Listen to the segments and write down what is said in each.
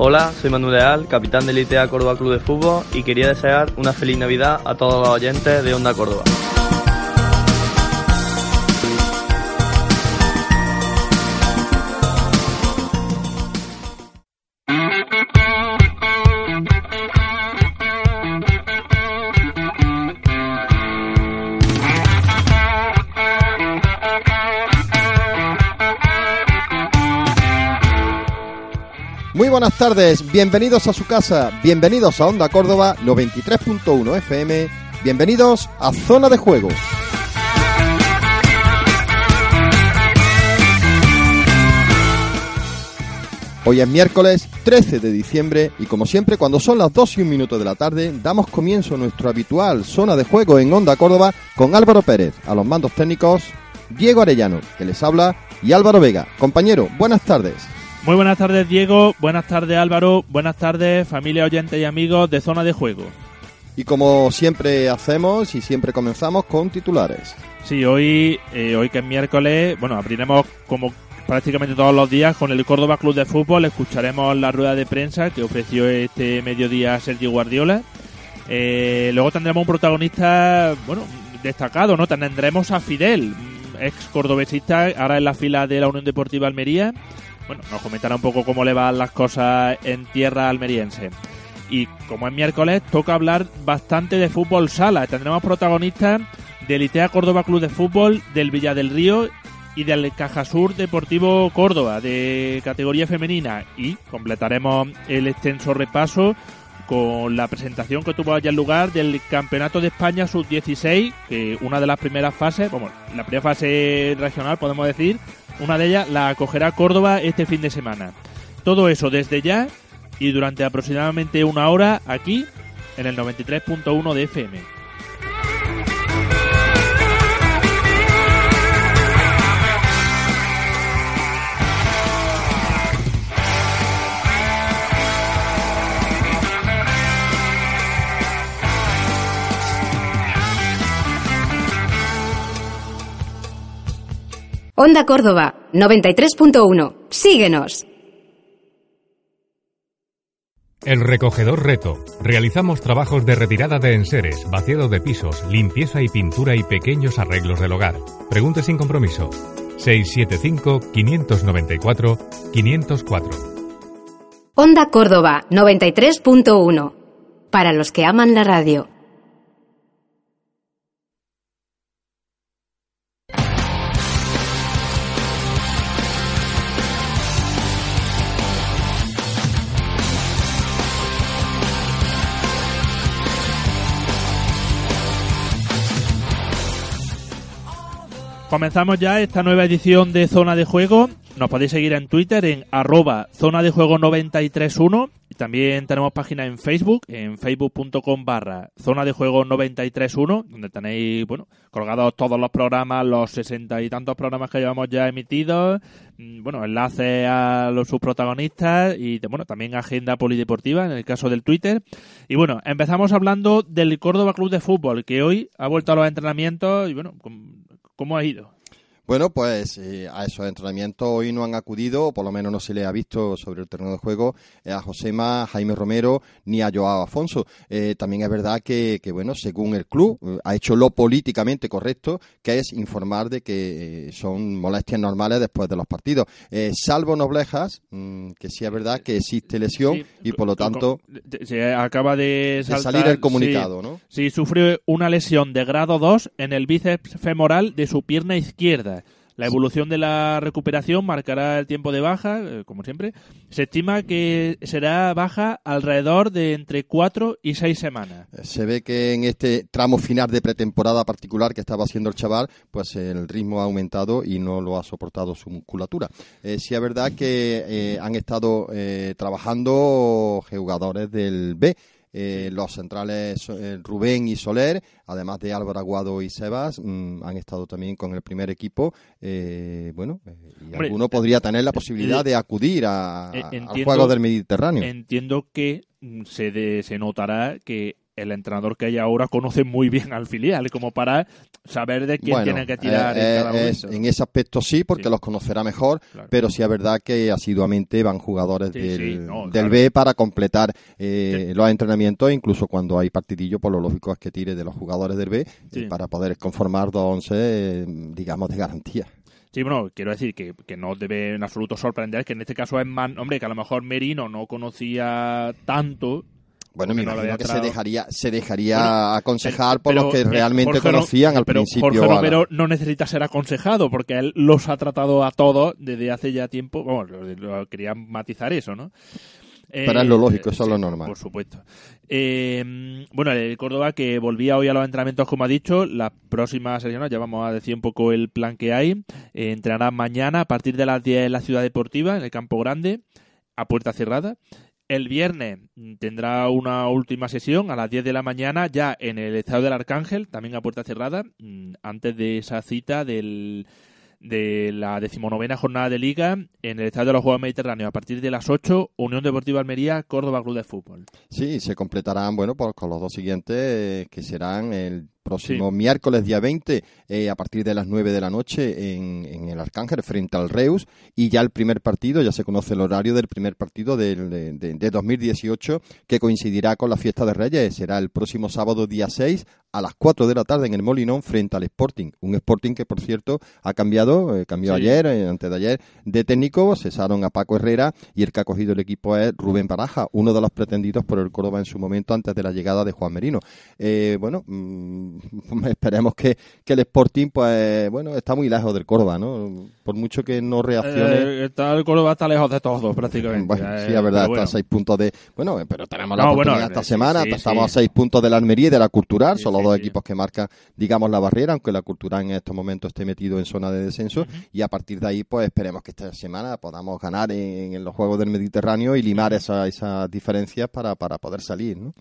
Hola, soy Manuel Leal, capitán del ITA Córdoba Club de Fútbol y quería desear una feliz Navidad a todos los oyentes de Onda Córdoba. Buenas tardes, bienvenidos a su casa, bienvenidos a Onda Córdoba 93.1 FM, bienvenidos a Zona de Juego. Hoy es miércoles 13 de diciembre y como siempre cuando son las 2 y un minuto de la tarde damos comienzo a nuestro habitual Zona de Juego en Onda Córdoba con Álvaro Pérez, a los mandos técnicos, Diego Arellano, que les habla, y Álvaro Vega. Compañero, buenas tardes. Muy buenas tardes Diego, buenas tardes Álvaro, buenas tardes familia oyentes y amigos de Zona de Juego. Y como siempre hacemos y siempre comenzamos con titulares. Sí, hoy, eh, hoy que es miércoles, bueno, abriremos como prácticamente todos los días con el Córdoba Club de Fútbol, escucharemos la rueda de prensa que ofreció este mediodía Sergio Guardiola. Eh, luego tendremos un protagonista, bueno, destacado, ¿no? Tendremos a Fidel, ex cordobesista, ahora en la fila de la Unión Deportiva Almería. Bueno, nos comentará un poco cómo le van las cosas en tierra almeriense. Y como es miércoles, toca hablar bastante de fútbol sala. Tendremos protagonistas del ITEA Córdoba Club de Fútbol, del Villa del Río y del Cajasur Deportivo Córdoba de categoría femenina. Y completaremos el extenso repaso con la presentación que tuvo allá lugar del Campeonato de España Sub-16, que una de las primeras fases, bueno, la primera fase regional podemos decir, una de ellas la acogerá Córdoba este fin de semana. Todo eso desde ya y durante aproximadamente una hora aquí en el 93.1 de FM. Onda Córdoba, 93.1. Síguenos. El recogedor reto. Realizamos trabajos de retirada de enseres, vaciado de pisos, limpieza y pintura y pequeños arreglos del hogar. Pregunte sin compromiso. 675-594-504. Onda Córdoba, 93.1. Para los que aman la radio. Comenzamos ya esta nueva edición de Zona de Juego. Nos podéis seguir en Twitter en arroba Zona de Juego 931 y también tenemos página en Facebook, en facebook.com barra Zona de Juego 931, donde tenéis, bueno, colgados todos los programas, los sesenta y tantos programas que llevamos ya emitidos, mm, bueno, enlaces a los sus protagonistas y, bueno, también agenda polideportiva en el caso del Twitter. Y bueno, empezamos hablando del Córdoba Club de Fútbol, que hoy ha vuelto a los entrenamientos y, bueno, ¿Cómo ha ido? Bueno, pues eh, a esos entrenamientos hoy no han acudido, o por lo menos no se le ha visto sobre el terreno de juego, eh, a Josema, Jaime Romero ni a Joao Afonso. Eh, también es verdad que, que, bueno, según el club, eh, ha hecho lo políticamente correcto, que es informar de que son molestias normales después de los partidos. Salvo Noblejas, mmm, que sí es verdad que existe lesión Sí, y por lo tanto se acaba de, salir el comunicado, sí, ¿no? Sí, sufrió una lesión de grado 2 en el bíceps femoral de su pierna izquierda. La evolución de la recuperación marcará el tiempo de baja, eh, como siempre. Se estima que será baja alrededor de entre 4 y 6 semanas. Se ve que en este tramo final de pretemporada particular que estaba haciendo el chaval, pues el ritmo ha aumentado y no lo ha soportado su musculatura. Eh, sí es verdad que eh, han estado eh, trabajando jugadores del B. Eh, los centrales eh, Rubén y Soler, además de Álvaro Aguado y Sebas, mmm, han estado también con el primer equipo. Eh, bueno, y Hombre, alguno podría tener la posibilidad eh, de acudir a, a- al entiendo- juego del Mediterráneo. Entiendo que mm, se, de- se notará que el entrenador que hay ahora conoce muy bien al filial, como para saber de quién tiene que tirar en eh, cada es- momento. en ese aspecto sí, porque Sí. los conocerá mejor, Claro. pero sí es verdad que asiduamente van jugadores Sí, del, sí, no, del claro. B para completar eh, los entrenamientos, incluso cuando hay partidillo, por lo lógico es que tire de los jugadores del B eh, para poder conformar dos once, eh, digamos, de garantía. Sí, bueno, quiero decir que, que no debe en absoluto sorprender que en este caso es más, hombre, que a lo mejor Merino no conocía tanto. Bueno, me no imagino que se dejaría, se dejaría Bueno, aconsejar pero- por los que eh, realmente Jorge conocían al pero principio. Jorge la- Romero no necesita ser aconsejado porque él los ha tratado a todos desde hace ya tiempo. Vamos, lo, lo- quería matizar eso, ¿no? Pero es lo lógico, eso es lo normal. Por supuesto. Eh, bueno, el Córdoba que volvía hoy a los entrenamientos, como ha dicho, las próximas sesiones, ya vamos a decir un poco el plan que hay. Eh, entrenará mañana a partir de las 10 en la Ciudad Deportiva, en el Campo Grande, a puerta cerrada. El viernes tendrá una última sesión a las 10 de la mañana, ya en el Estadio del Arcángel, también a puerta cerrada, mm, antes de esa cita del, de la decimonovena jornada de Liga en el Estadio de los Juegos Mediterráneos. A partir de las 8, Unión Deportiva Almería, Córdoba Club de Fútbol. Sí, se completarán, bueno, pues con los dos siguientes, eh, que serán el próximo miércoles día 20, eh, a partir de las 9 de la noche en, en el Arcángel, frente al Reus, y ya el primer partido, ya se conoce el horario del primer partido del- de, de- de 2018, que coincidirá con la fiesta de Reyes, será el próximo sábado día 6 a las 4 de la tarde en el Molinón frente al Sporting. Un Sporting que, por cierto, ha cambiado, eh, cambió Sí. ayer, eh, antes de ayer, de técnico, cesaron a Paco Herrera y el que ha cogido el equipo es Rubén Baraja, uno de los pretendidos por el Córdoba en su momento antes de la llegada de Juan Merino. Eh, bueno, mm, esperemos que, que el Sporting, pues, bueno, está muy lejos del Córdoba, ¿no? Por mucho que no reaccione. Eh, está, el Córdoba está lejos de todos, prácticamente. Bueno, Eh, sí, es verdad, pero está a seis puntos de. Bueno, pero tenemos la No, oportunidad bueno, esta sí, semana. sí, estamos a seis puntos de la Almería y de la Cultural. Son los dos equipos que marcan, digamos, la barrera, aunque la Cultural en estos momentos esté metido en zona de descenso. Y a partir de ahí, pues esperemos que esta semana podamos ganar en, en los Juegos del Mediterráneo y limar esa- esas diferencias para, para poder salir, ¿no?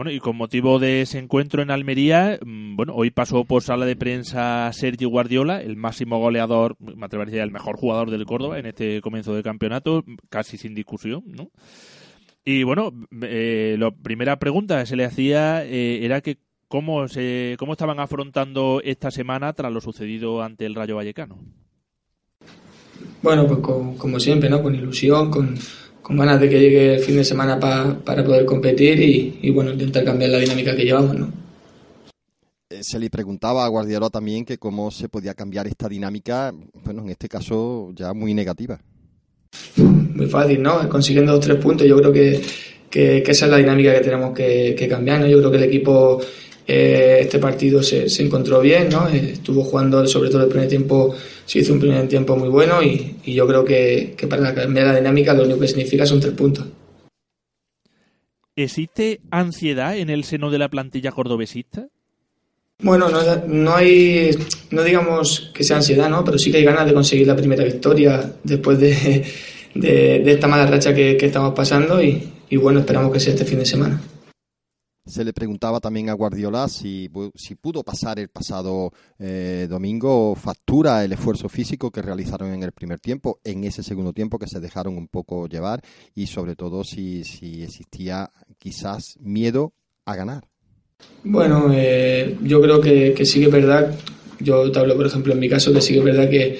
Bueno, y con motivo de ese encuentro en Almería, mm, bueno, hoy pasó por sala de prensa Sergio Guardiola, el máximo goleador, me atrevería el mejor jugador del Córdoba en este comienzo de campeonato, casi sin discusión, ¿no? Y bueno, eh, la primera pregunta que se le hacía eh, era que cómo, se, cómo estaban afrontando esta semana tras lo sucedido ante el Rayo Vallecano. Bueno, pues con- como siempre, ¿no? Con ilusión, con, con ganas de que llegue el fin de semana pa- para poder competir y, y, bueno, intentar cambiar la dinámica que llevamos, ¿no? Eh, se le preguntaba a Guardiola también que cómo se podía cambiar esta dinámica, bueno, en este caso ya muy negativa. Muy fácil, ¿no? Consiguiendo dos tres puntos, yo creo que, que, que esa es la dinámica que tenemos que, que cambiar, ¿no? Yo creo que el equipo eh, este partido se, se encontró bien, ¿no? Eh, estuvo jugando, sobre todo el primer tiempo, se hizo un primer tiempo muy bueno y, y yo creo que, que para cambiar la dinámica lo único que significa son tres puntos. ¿Existe ansiedad en el seno de la plantilla cordobesista? Bueno, no, no hay, no digamos que sea ansiedad, ¿no? Pero sí que hay ganas de conseguir la primera victoria después de, de, de esta mala racha que, que estamos pasando y, y bueno, esperamos que sea este fin de semana. Se le preguntaba también a Guardiola si, si pudo pasar el pasado eh, domingo factura el esfuerzo físico que realizaron en el primer tiempo, en ese segundo tiempo que se dejaron un poco llevar y sobre todo si, si existía quizás miedo a ganar. Bueno, eh, yo creo que, que es verdad, yo te hablo por ejemplo en mi caso, que sí que es verdad que,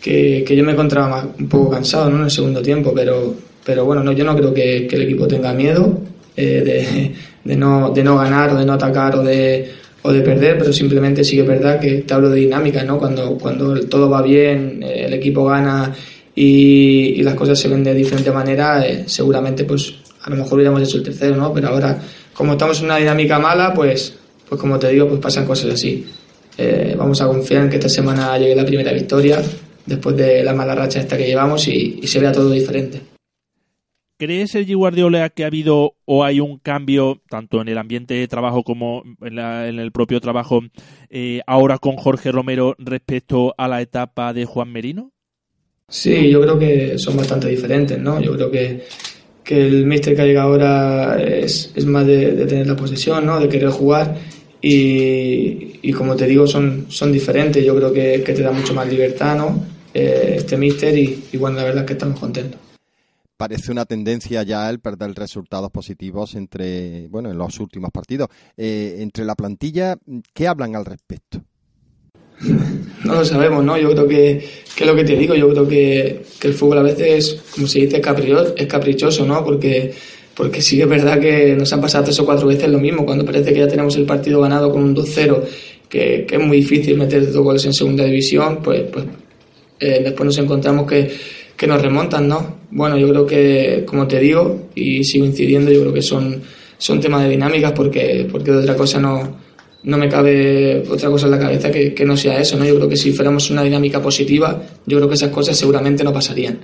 que, yo me encontraba más- un poco cansado ¿no? en el segundo tiempo, pero, pero bueno, no, yo no creo que, que el equipo tenga miedo eh, de, de, no, de no ganar o de no atacar o de, o de perder, pero simplemente sí que es verdad que te hablo de dinámica, ¿no? cuando, cuando todo va bien, eh, el equipo gana y, y las cosas se ven de diferente manera, eh, seguramente pues a lo mejor hubiéramos hecho el tercero, ¿no? pero ahora como estamos en una dinámica mala, pues, pues como te digo, pues pasan cosas así. Eh, vamos a confiar en que esta semana llegue la primera victoria después de la mala racha esta que llevamos y, y se vea todo diferente. ¿Cree Sergi Guardiola que ha habido o hay un cambio tanto en el ambiente de trabajo como en, el propio trabajo eh, ahora con Jorge Romero respecto a la etapa de Juan Merino? Sí, yo creo que son bastante diferentes, ¿no? Yo creo que, que el míster que ha llegado ahora es, más de, tener la posesión, ¿no? De querer jugar y, y como te digo, son, son diferentes. Yo creo que, que te da mucho más libertad, ¿no? Eh, este míster y, y bueno, la verdad es que estamos contentos. Parece una tendencia ya el perder resultados positivos entre, bueno, en los últimos partidos. Eh, entre la plantilla, ¿qué hablan al respecto? No lo sabemos, ¿no? Yo creo que, que lo que te digo, yo creo que, que el fútbol a veces, como se dice, es caprichoso, ¿no? Porque, porque sí que es verdad que nos han pasado tres o cuatro veces lo mismo, cuando parece que ya tenemos el partido ganado con un 2-0, que, que, es muy difícil meter dos goles en segunda división, pues, pues eh, después nos encontramos que, que nos remontan, ¿no? Bueno, yo creo que, como te digo, y sigo incidiendo, yo creo que son, son temas de dinámicas porque, porque de otra cosa no no me cabe otra cosa en la cabeza que, no sea eso, ¿no? Yo creo que si fuéramos una dinámica positiva, yo creo que esas cosas seguramente no pasarían.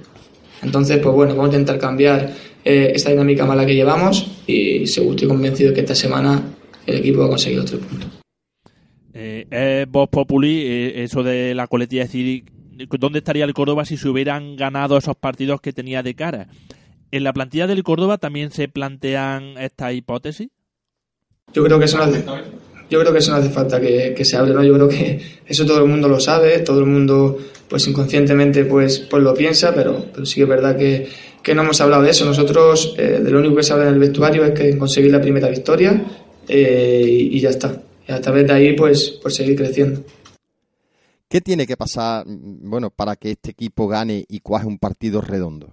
Entonces, pues bueno, vamos a intentar cambiar eh, esta dinámica mala que llevamos y seguro estoy convencido que esta semana el equipo va a conseguir otro punto. Eh, vos Populi, eh, eso de la coletilla, decir, ¿dónde estaría el Córdoba si se hubieran ganado esos partidos que tenía de cara? ¿En la plantilla del Córdoba también se plantean esta hipótesis? Yo creo que eso no hace, yo creo que eso no hace falta que, se hable, ¿no? Yo creo que eso todo el mundo lo sabe, todo el mundo pues inconscientemente pues, pues lo piensa, pero, pero sí que es verdad que, no hemos hablado de eso. Nosotros eh, de lo único que se habla en el vestuario es que conseguir la primera victoria eh, y, ya está. Y a través de ahí pues, pues seguir creciendo. ¿Qué tiene que pasar bueno, para que este equipo gane y cuaje un partido redondo?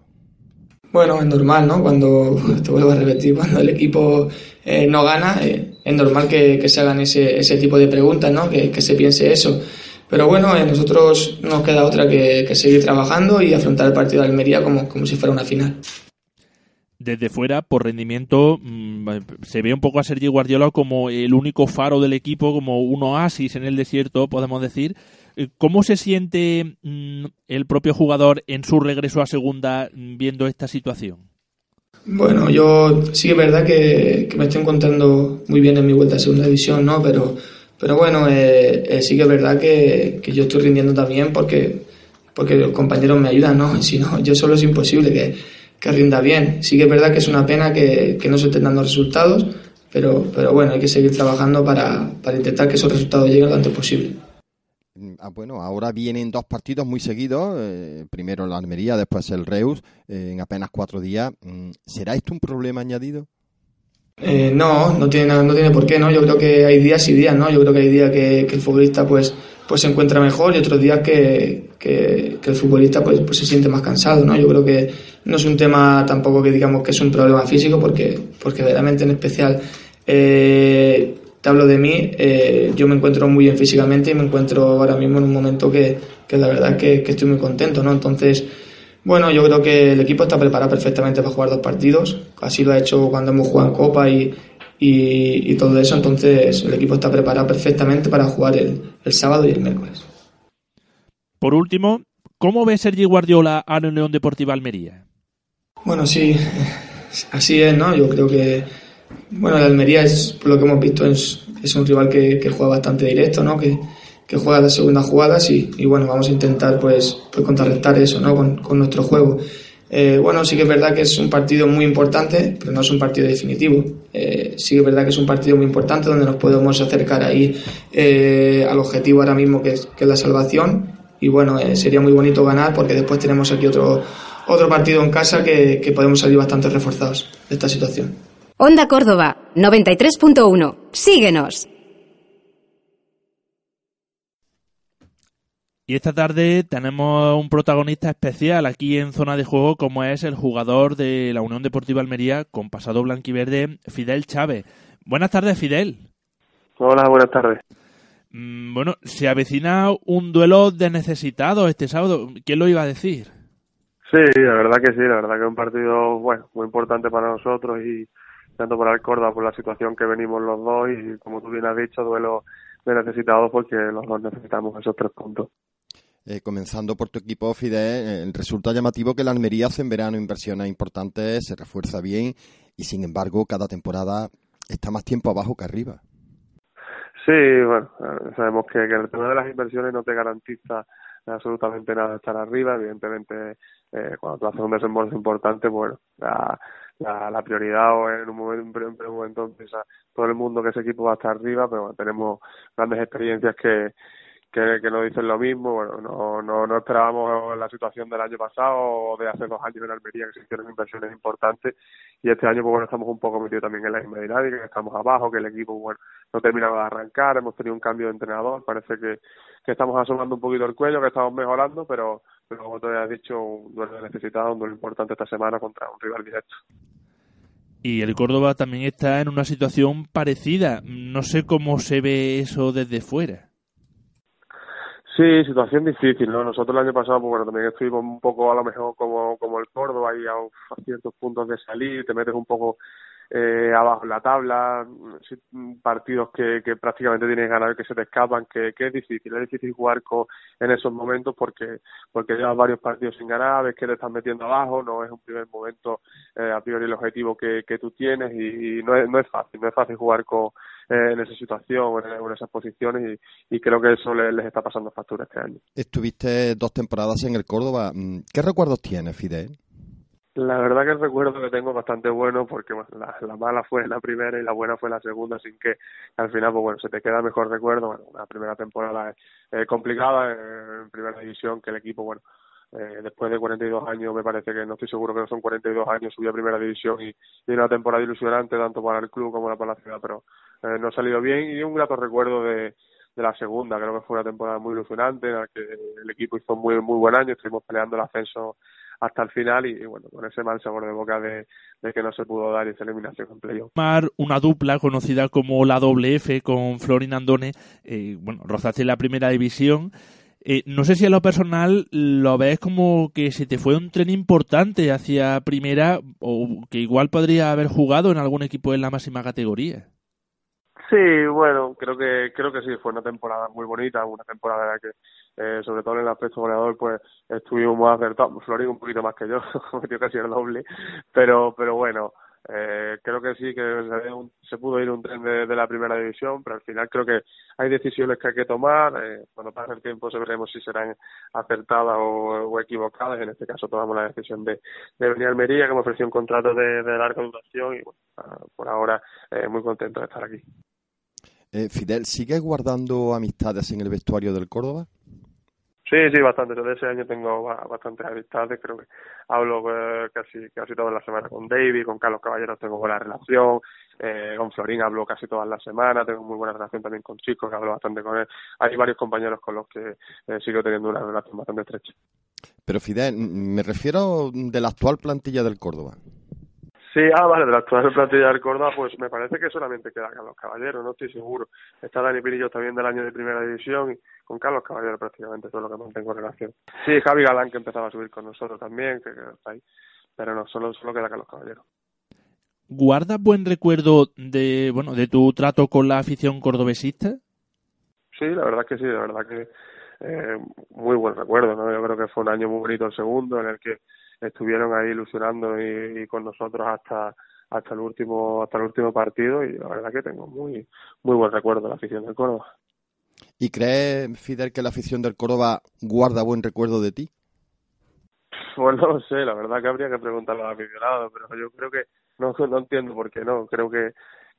Bueno, es normal, ¿no? Cuando, te vuelvo a repetir, cuando el equipo eh, no gana, eh, es normal que, se hagan ese, ese tipo de preguntas, ¿no? Que, se piense eso. Pero bueno, eh, nosotros no nos queda otra que, seguir trabajando y afrontar el partido de Almería como, como si fuera una final. Desde fuera, por rendimiento, mm, se ve un poco a Sergi Guardiola como el único faro del equipo, como un oasis en el desierto, podemos decir. ¿Cómo se siente mm, el propio jugador en su regreso a segunda mm, viendo esta situación? Bueno, yo sí que es verdad que, me estoy encontrando muy bien en mi vuelta a segunda división, ¿no? Pero, pero bueno, eh, eh, sí que es verdad que, yo estoy rindiendo también porque, porque los compañeros me ayudan, ¿no? Si no, yo solo es imposible que, que rinda bien. Sí que es verdad que es una pena que, no se estén dando resultados, pero, pero bueno, hay que seguir trabajando para, para intentar que esos resultados lleguen lo antes posible. Ah, bueno, ahora vienen dos partidos muy seguidos, eh, primero la Almería, después el Reus, eh, en apenas cuatro días. Mm, ¿Será esto un problema añadido? Eh, no, no tiene, no tiene por qué, ¿no? Yo creo que hay días y días, ¿no? Yo creo que hay días que, el futbolista pues, pues se encuentra mejor y otros días que, el futbolista pues, pues se siente más cansado, ¿no? Yo creo que no es un tema tampoco que digamos que es un problema físico porque, porque verdaderamente en especial te hablo de mí, eh, yo me encuentro muy bien físicamente y me encuentro ahora mismo en un momento que, que la verdad que, que estoy muy contento, ¿no? Entonces, bueno, yo creo que el equipo está preparado perfectamente para jugar dos partidos, así lo ha hecho cuando hemos jugado en Copa y, y, todo eso, entonces el equipo está preparado perfectamente para jugar el, el sábado y el miércoles. Por último, ¿cómo ve Sergi Guardiola a la Unión Deportiva Almería? Bueno, sí, así es, ¿no? Yo creo que bueno, el Almería es, por lo que hemos visto, es, es un rival que, juega bastante directo, ¿no? Que, juega las segundas jugadas y, y, bueno, vamos a intentar pues, pues contrarrestar eso, ¿no? Con, nuestro juego. Eh, bueno, sí que es verdad que es un partido muy importante, pero no es un partido definitivo. Eh, sí que es verdad que es un partido muy importante donde nos podemos acercar ahí eh, al objetivo ahora mismo que es, la salvación. Y bueno, eh, sería muy bonito ganar porque después tenemos aquí otro, otro partido en casa que podemos salir bastante reforzados de esta situación. Onda Córdoba, 93.1. Síguenos. Y esta tarde tenemos un protagonista especial aquí en zona de juego, como es el jugador de la Unión Deportiva Almería con pasado blanquiverde, Fidel Chávez. Buenas tardes, Fidel. Hola, buenas tardes. Mm, bueno, se avecina un duelo de necesitados este sábado. ¿Quién lo iba a decir? Sí, la verdad que sí, la verdad que es un partido bueno, muy importante para nosotros y, tanto para el Córdoba por la situación que venimos los dos y como tú bien has dicho, duelo de necesitados porque los dos necesitamos esos tres puntos. Eh, comenzando por tu equipo, Fidel, eh, resulta llamativo que la Almería hace en verano inversiones importantes, se refuerza bien y sin embargo cada temporada está más tiempo abajo que arriba. Sí, bueno, eh, sabemos que, que el tema de las inversiones no te garantiza absolutamente nada estar arriba. Evidentemente, eh, cuando tú haces un desembolso importante, bueno, la, la, prioridad o en un momento, en un momento empieza todo el mundo que ese equipo va a estar arriba, pero tenemos grandes experiencias que, que, nos dicen lo mismo. Bueno, no, no, no esperábamos la situación del año pasado o de hace dos años en Almería que se hicieron inversiones importantes y este año pues bueno estamos un poco metidos también en la misma dinámica, que estamos abajo, que el equipo bueno no terminaba de arrancar, hemos tenido un cambio de entrenador, parece que, que estamos asomando un poquito el cuello, que estamos mejorando, pero, pero como te has dicho, un duelo necesitado, un duelo importante esta semana contra un rival directo. Y el Córdoba también está en una situación parecida. No sé cómo se ve eso desde fuera. Sí, situación difícil, ¿no? Nosotros el año pasado, pues bueno, también estuvimos un poco a lo mejor como, como el Córdoba y a, ciertos puntos de salir, te metes un poco eh, abajo la tabla, partidos que, que prácticamente tienes ganar que se te escapan, que, que es difícil, es difícil jugar con, en esos momentos porque porque llevas varios partidos sin ganar, ves que te estás metiendo abajo, no es un primer momento eh, a priori el objetivo que, que tú tienes y, no, es, no es fácil, no es fácil jugar con, eh, en esa situación o en, esas posiciones y, y, creo que eso les, les está pasando factura este año. Estuviste dos temporadas en el Córdoba, mm, ¿qué recuerdos tienes, Fidel? La verdad que el recuerdo que tengo es bastante bueno porque la, la, mala fue la primera y la buena fue la segunda, sin que al final, pues bueno, se te queda mejor recuerdo. Bueno, la primera temporada es complicada en primera división, que el equipo, bueno, eh, después de 42 años, me parece que no estoy seguro que no son 42 años, subió a primera división y, y una temporada ilusionante tanto para el club como para la ciudad, pero eh, no ha salido bien y un grato recuerdo de, de la segunda, creo que fue una temporada muy ilusionante en la que el equipo hizo muy muy buen año, estuvimos peleando el ascenso hasta el final y, bueno, con ese mal sabor de boca de, que no se pudo dar esa eliminación en playoff. Una dupla conocida como la doble F con Florin Andone, eh, bueno, rozaste la primera división. Eh, no sé si a lo personal lo ves como que se te fue un tren importante hacia primera o que igual podría haber jugado en algún equipo en la máxima categoría. Sí, bueno, creo que creo que sí, fue una temporada muy bonita, una temporada en la que, eh, sobre todo en el aspecto goleador, pues estuvimos más acertados. Florín un poquito más que yo, metió casi el doble, pero pero bueno, eh, creo que sí, que se, pudo ir un tren de, la primera división, pero al final creo que hay decisiones que hay que tomar. Eh, cuando pase el tiempo veremos si serán acertadas o, equivocadas. En este caso tomamos la decisión de, de venir a Almería, que me ofreció un contrato de, larga duración y bueno, ah, por ahora eh, muy contento de estar aquí. Eh, Fidel, ¿sigues guardando amistades en el vestuario del Córdoba? Sí, sí, bastante. Yo de ese año tengo bastantes amistades. Creo que hablo eh, casi casi todas las semanas con David, con Carlos Caballeros tengo buena relación, eh, con Florín hablo casi todas las semanas, tengo muy buena relación también con chicos, que hablo bastante con él. Hay varios compañeros con los que eh, sigo teniendo una relación bastante estrecha. Pero Fidel, me refiero de la actual plantilla del Córdoba. Sí, ah, vale, de la actual plantilla del Córdoba, pues me parece que solamente queda Carlos Caballero, no estoy seguro. Está Dani Pirillo también del año de primera división y con Carlos Caballero prácticamente todo lo que mantengo relación. Sí, Javi Galán que empezaba a subir con nosotros también, que, está ahí, pero no, solo, solo queda Carlos Caballero. ¿Guardas buen recuerdo de, bueno, de tu trato con la afición cordobesista? Sí, la verdad que sí, la verdad que eh, muy buen recuerdo, ¿no? Yo creo que fue un año muy bonito el segundo en el que estuvieron ahí ilusionando y, con nosotros hasta hasta el último hasta el último partido y la verdad que tengo muy muy buen recuerdo de la afición del Córdoba. ¿Y crees, Fidel, que la afición del Córdoba guarda buen recuerdo de ti? Pues no lo sé, la verdad que habría que preguntarlo a aficionados, pero yo creo que no, no entiendo por qué no. Creo que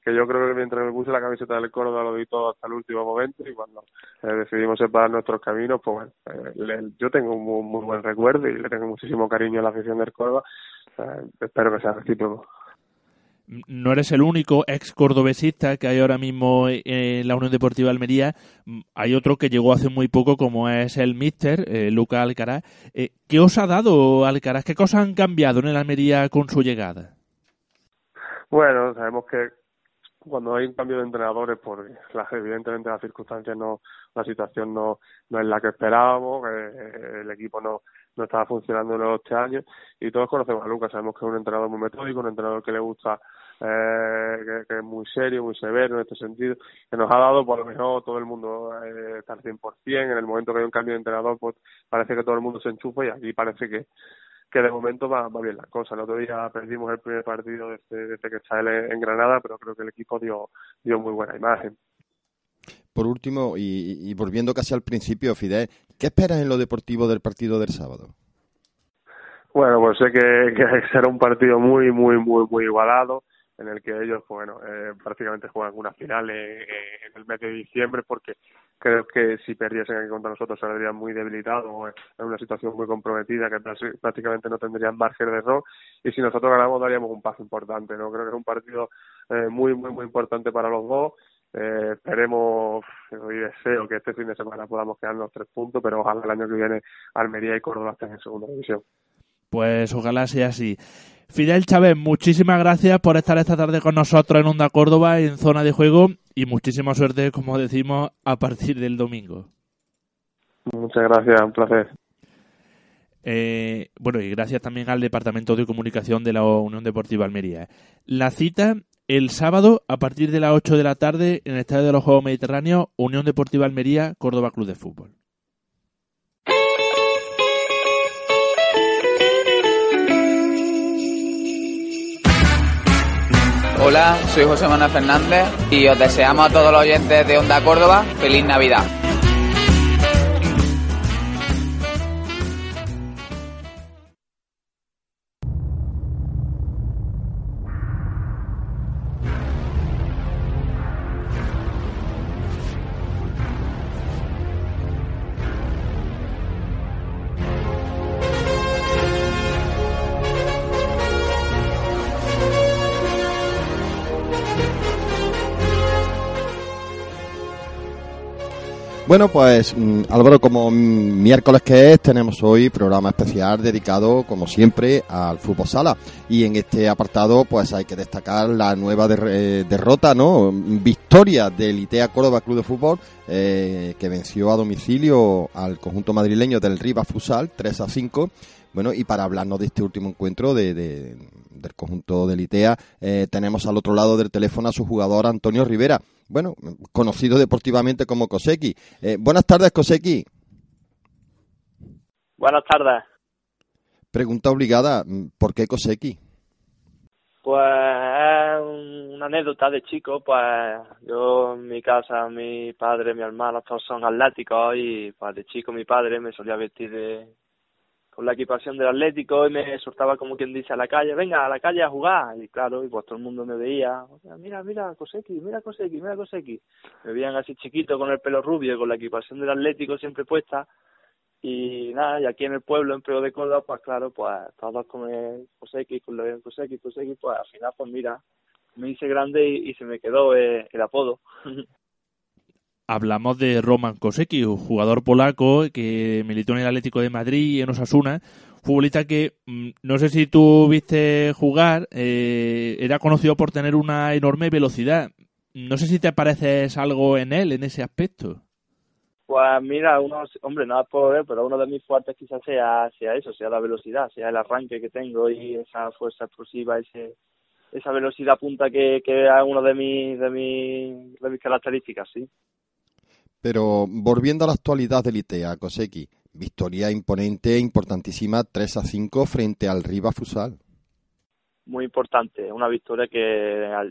que yo creo que mientras me puse la camiseta del Córdoba lo di todo hasta el último momento y cuando eh, decidimos separar nuestros caminos, pues bueno, eh, yo tengo un muy, buen recuerdo y le tengo muchísimo cariño a la afición del Córdoba. espero que sea recíproco. No eres el único ex cordobesista que hay ahora mismo en la Unión Deportiva Almería. Hay otro que llegó hace muy poco, como es el Mister, eh, Luca Alcaraz. Eh, ¿Qué os ha dado Alcaraz? ¿Qué cosas han cambiado en el Almería con su llegada? Bueno, sabemos que cuando hay un cambio de entrenadores, por evidentemente las circunstancias no, la situación no, no es la que esperábamos, el equipo no, no estaba funcionando en los este años y todos conocemos a Lucas, sabemos que es un entrenador muy metódico, un entrenador que le gusta, eh, que, es muy serio, muy severo en este sentido, que nos ha dado por lo mejor todo el mundo eh, estar 100%, en el momento que hay un cambio de entrenador pues parece que todo el mundo se enchufa y aquí parece que que de momento va, va bien la cosa. El otro día perdimos el primer partido desde, desde que está él en Granada, pero creo que el equipo dio, dio muy buena imagen. Por último, y, volviendo casi al principio, Fidel, ¿qué esperas en lo deportivo del partido del sábado? Bueno, pues sé que, que será un partido muy, muy, muy, muy igualado. En el que ellos, pues, bueno, eh, prácticamente juegan una final en el mes de diciembre porque creo que si perdiesen aquí contra nosotros saldrían muy debilitados en una situación muy comprometida que prácticamente no tendrían margen de error. Y si nosotros ganamos daríamos un paso importante no creo que es un partido eh, muy muy muy importante para los dos. Eh, esperemos y deseo que este fin de semana podamos quedar los tres puntos pero ojalá el año que viene Almería y Córdoba estén en segunda división pues ojalá sea así Fidel Chávez, muchísimas gracias por estar esta tarde con nosotros en Onda Córdoba en zona de juego y muchísima suerte, como decimos, a partir del domingo. Muchas gracias, un placer. Eh, bueno, y gracias también al Departamento de Comunicación de la Unión Deportiva Almería. La cita el sábado a partir de las 8 de la tarde en el Estadio de los Juegos Mediterráneos, Unión Deportiva Almería, Córdoba Club de Fútbol. Hola, soy José Manuel Fernández y os deseamos a todos los oyentes de Onda Córdoba feliz Navidad. Bueno, pues mm, Álvaro, como miércoles que es, tenemos hoy programa especial dedicado, como siempre, al fútbol sala. Y en este apartado, pues hay que destacar la nueva eh, derrota, ¿no? Victoria del ITEA Córdoba Club de Fútbol, eh, que venció a domicilio al conjunto madrileño del Rivas Fusal, 3 a 5. Bueno, y para hablarnos de este último encuentro de, del conjunto del ITEA, eh, tenemos al otro lado del teléfono a su jugador Antonio Rivera bueno, conocido deportivamente como Koseki. Eh, buenas tardes, Koseki. Buenas tardes. Pregunta obligada, ¿por qué Koseki? Pues es una anécdota de chico, pues yo en mi casa, mi padre, mi hermano, todos son atléticos y pues de chico mi padre me solía vestir de, con la equipación del Atlético y me soltaba como quien dice a la calle, venga a la calle a jugar. Y claro, y pues todo el mundo me veía, mira, mira, Coseki, mira Coseki, mira Coseki. Me veían así chiquito con el pelo rubio, con la equipación del Atlético siempre puesta. Y nada, y aquí en el pueblo, en Pego de Córdoba, pues claro, pues todos con el Coseki, con el Coseki, Coseki, pues al final, pues mira, me hice grande y, se me quedó eh, el apodo. hablamos de Roman Kosecki, un jugador polaco que militó en el Atlético de Madrid y en Osasuna, futbolista que mm, no sé si tú viste jugar, eh, era conocido por tener una enorme velocidad. No sé si te pareces algo en él, en ese aspecto. Pues mira, uno, hombre, nada por ver, pero uno de mis fuertes quizás sea, sea eso, sea la velocidad, sea el arranque que tengo y esa fuerza explosiva, ese, esa velocidad punta que, que es uno de mis, de, mis, de mis características, sí. Pero volviendo a la actualidad del ITEA, Koseki, victoria imponente, importantísima, 3 a 5 frente al Riva Fusal. Muy importante, una victoria que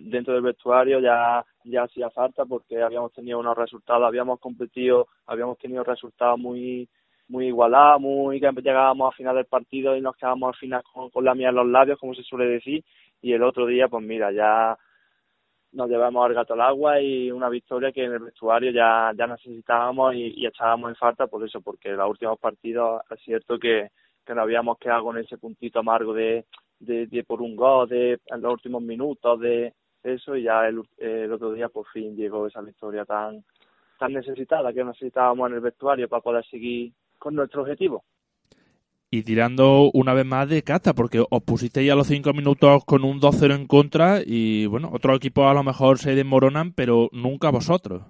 dentro del vestuario ya, ya hacía falta porque habíamos tenido unos resultados, habíamos competido, habíamos tenido resultados muy muy igualados, muy que llegábamos a final del partido y nos quedábamos al final con la mía en los labios, como se suele decir, y el otro día, pues mira, ya nos llevamos al gato al agua y una victoria que en el vestuario ya, ya necesitábamos y, echábamos en falta por eso, porque en los últimos partidos es cierto que, que nos habíamos quedado con ese puntito amargo de, de, por un gol, de en los últimos minutos, de eso, y ya el, el otro día por fin llegó esa victoria tan, tan necesitada que necesitábamos en el vestuario para poder seguir con nuestro objetivo y tirando una vez más de cata, porque os pusisteis a los cinco minutos con un 2-0 en contra y bueno, otros equipos a lo mejor se desmoronan, pero nunca vosotros.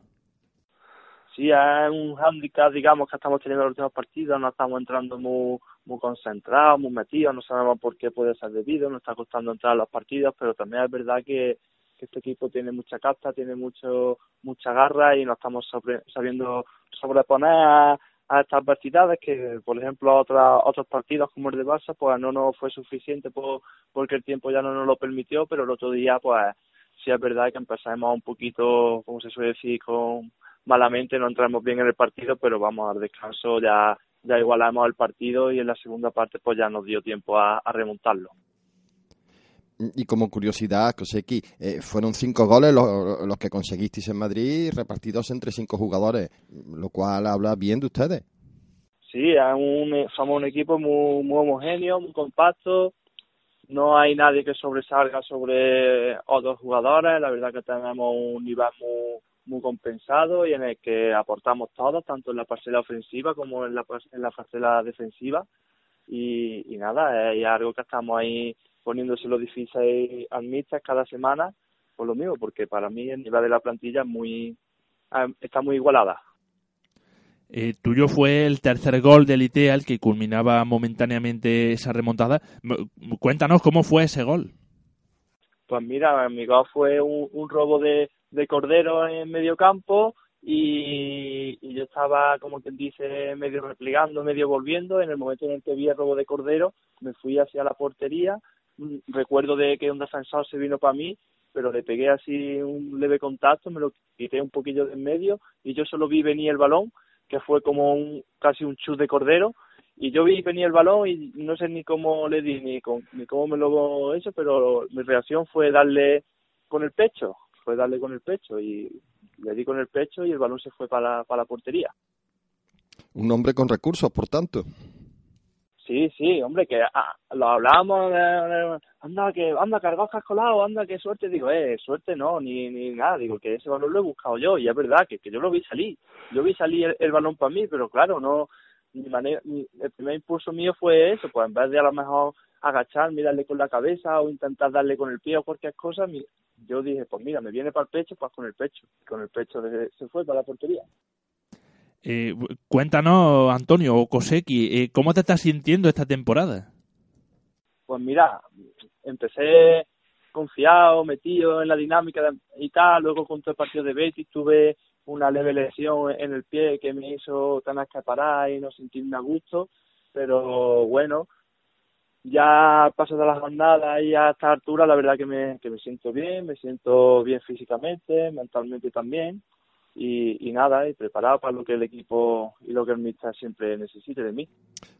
Sí, es un handicap, digamos, que estamos teniendo los últimos partidos, no estamos entrando muy, concentrados, muy metidos, no sabemos por qué puede ser debido, nos está costando entrar a los partidos, pero también es verdad que, este equipo tiene mucha casta, tiene mucho mucha garra y nos estamos sabiendo sobreponer a estas adversidades que, por ejemplo, otras, otros partidos como el de Barça, pues no nos fue suficiente por, porque el tiempo ya no nos lo permitió, pero el otro día, pues sí es verdad que empezamos un poquito, como se suele decir, con malamente, no entramos bien en el partido, pero vamos al descanso, ya, ya igualamos el partido y en la segunda parte pues ya nos dio tiempo a, remontarlo. Y como curiosidad, Koseki, eh, fueron cinco goles los, los, que conseguisteis en Madrid repartidos entre cinco jugadores, lo cual habla bien de ustedes. Sí, un, somos un equipo muy, muy homogéneo, muy compacto, no hay nadie que sobresalga sobre otros jugadores, la verdad que tenemos un nivel muy, muy compensado y en el que aportamos todos, tanto en la parcela ofensiva como en la, en la parcela defensiva. Y, y nada, es algo que estamos ahí poniéndoselo difícil al míster cada semana, por lo mismo, porque para mí el nivel de la plantilla muy, ah, está muy igualada. Eh, tuyo fue el tercer gol del ITEA, el que culminaba momentáneamente esa remontada. Cuéntanos cómo fue ese gol. Pues mira, mi gol fue un, robo de, de, Cordero en medio campo y, y, yo estaba, como quien dice, medio replegando, medio volviendo. En el momento en el que vi el robo de Cordero, me fui hacia la portería recuerdo de que un defensor se vino para mí, pero le pegué así un leve contacto, me lo quité un poquillo de en medio y yo solo vi venir el balón, que fue como un casi un chute de cordero, y yo vi venir el balón y no sé ni cómo le di ni, ni cómo me lo hecho, pero mi reacción fue darle con el pecho, fue darle con el pecho y le di con el pecho y el balón se fue para para la portería. Un hombre con recursos, por tanto. Sí, sí, hombre, que ah, lo hablábamos, anda, que anda, cargado cascolado, anda, qué suerte. Digo, eh, suerte no, ni, ni nada. Digo, que ese balón lo he buscado yo, y es verdad que, que yo lo vi salir. Yo vi salir el, balón para mí, pero claro, no. Mi manera, el primer impulso mío fue eso, pues en vez de a lo mejor agacharme y darle con la cabeza o intentar darle con el pie o cualquier cosa, yo dije, pues mira, me viene para el pecho, pues con el pecho. Con el pecho se fue para la portería. Eh, cuéntanos, Antonio o Koseki, eh, ¿cómo te estás sintiendo esta temporada? Pues mira, empecé confiado, metido en la dinámica y tal, luego con todo el partido de Betis tuve una leve lesión en el pie que me hizo que parar y no sentirme a gusto, pero bueno, ya paso de la jornada y a esta altura la verdad que me, que me siento bien, me siento bien físicamente, mentalmente también y, nada, y preparado para lo que el equipo y lo que el míster siempre necesite de mí.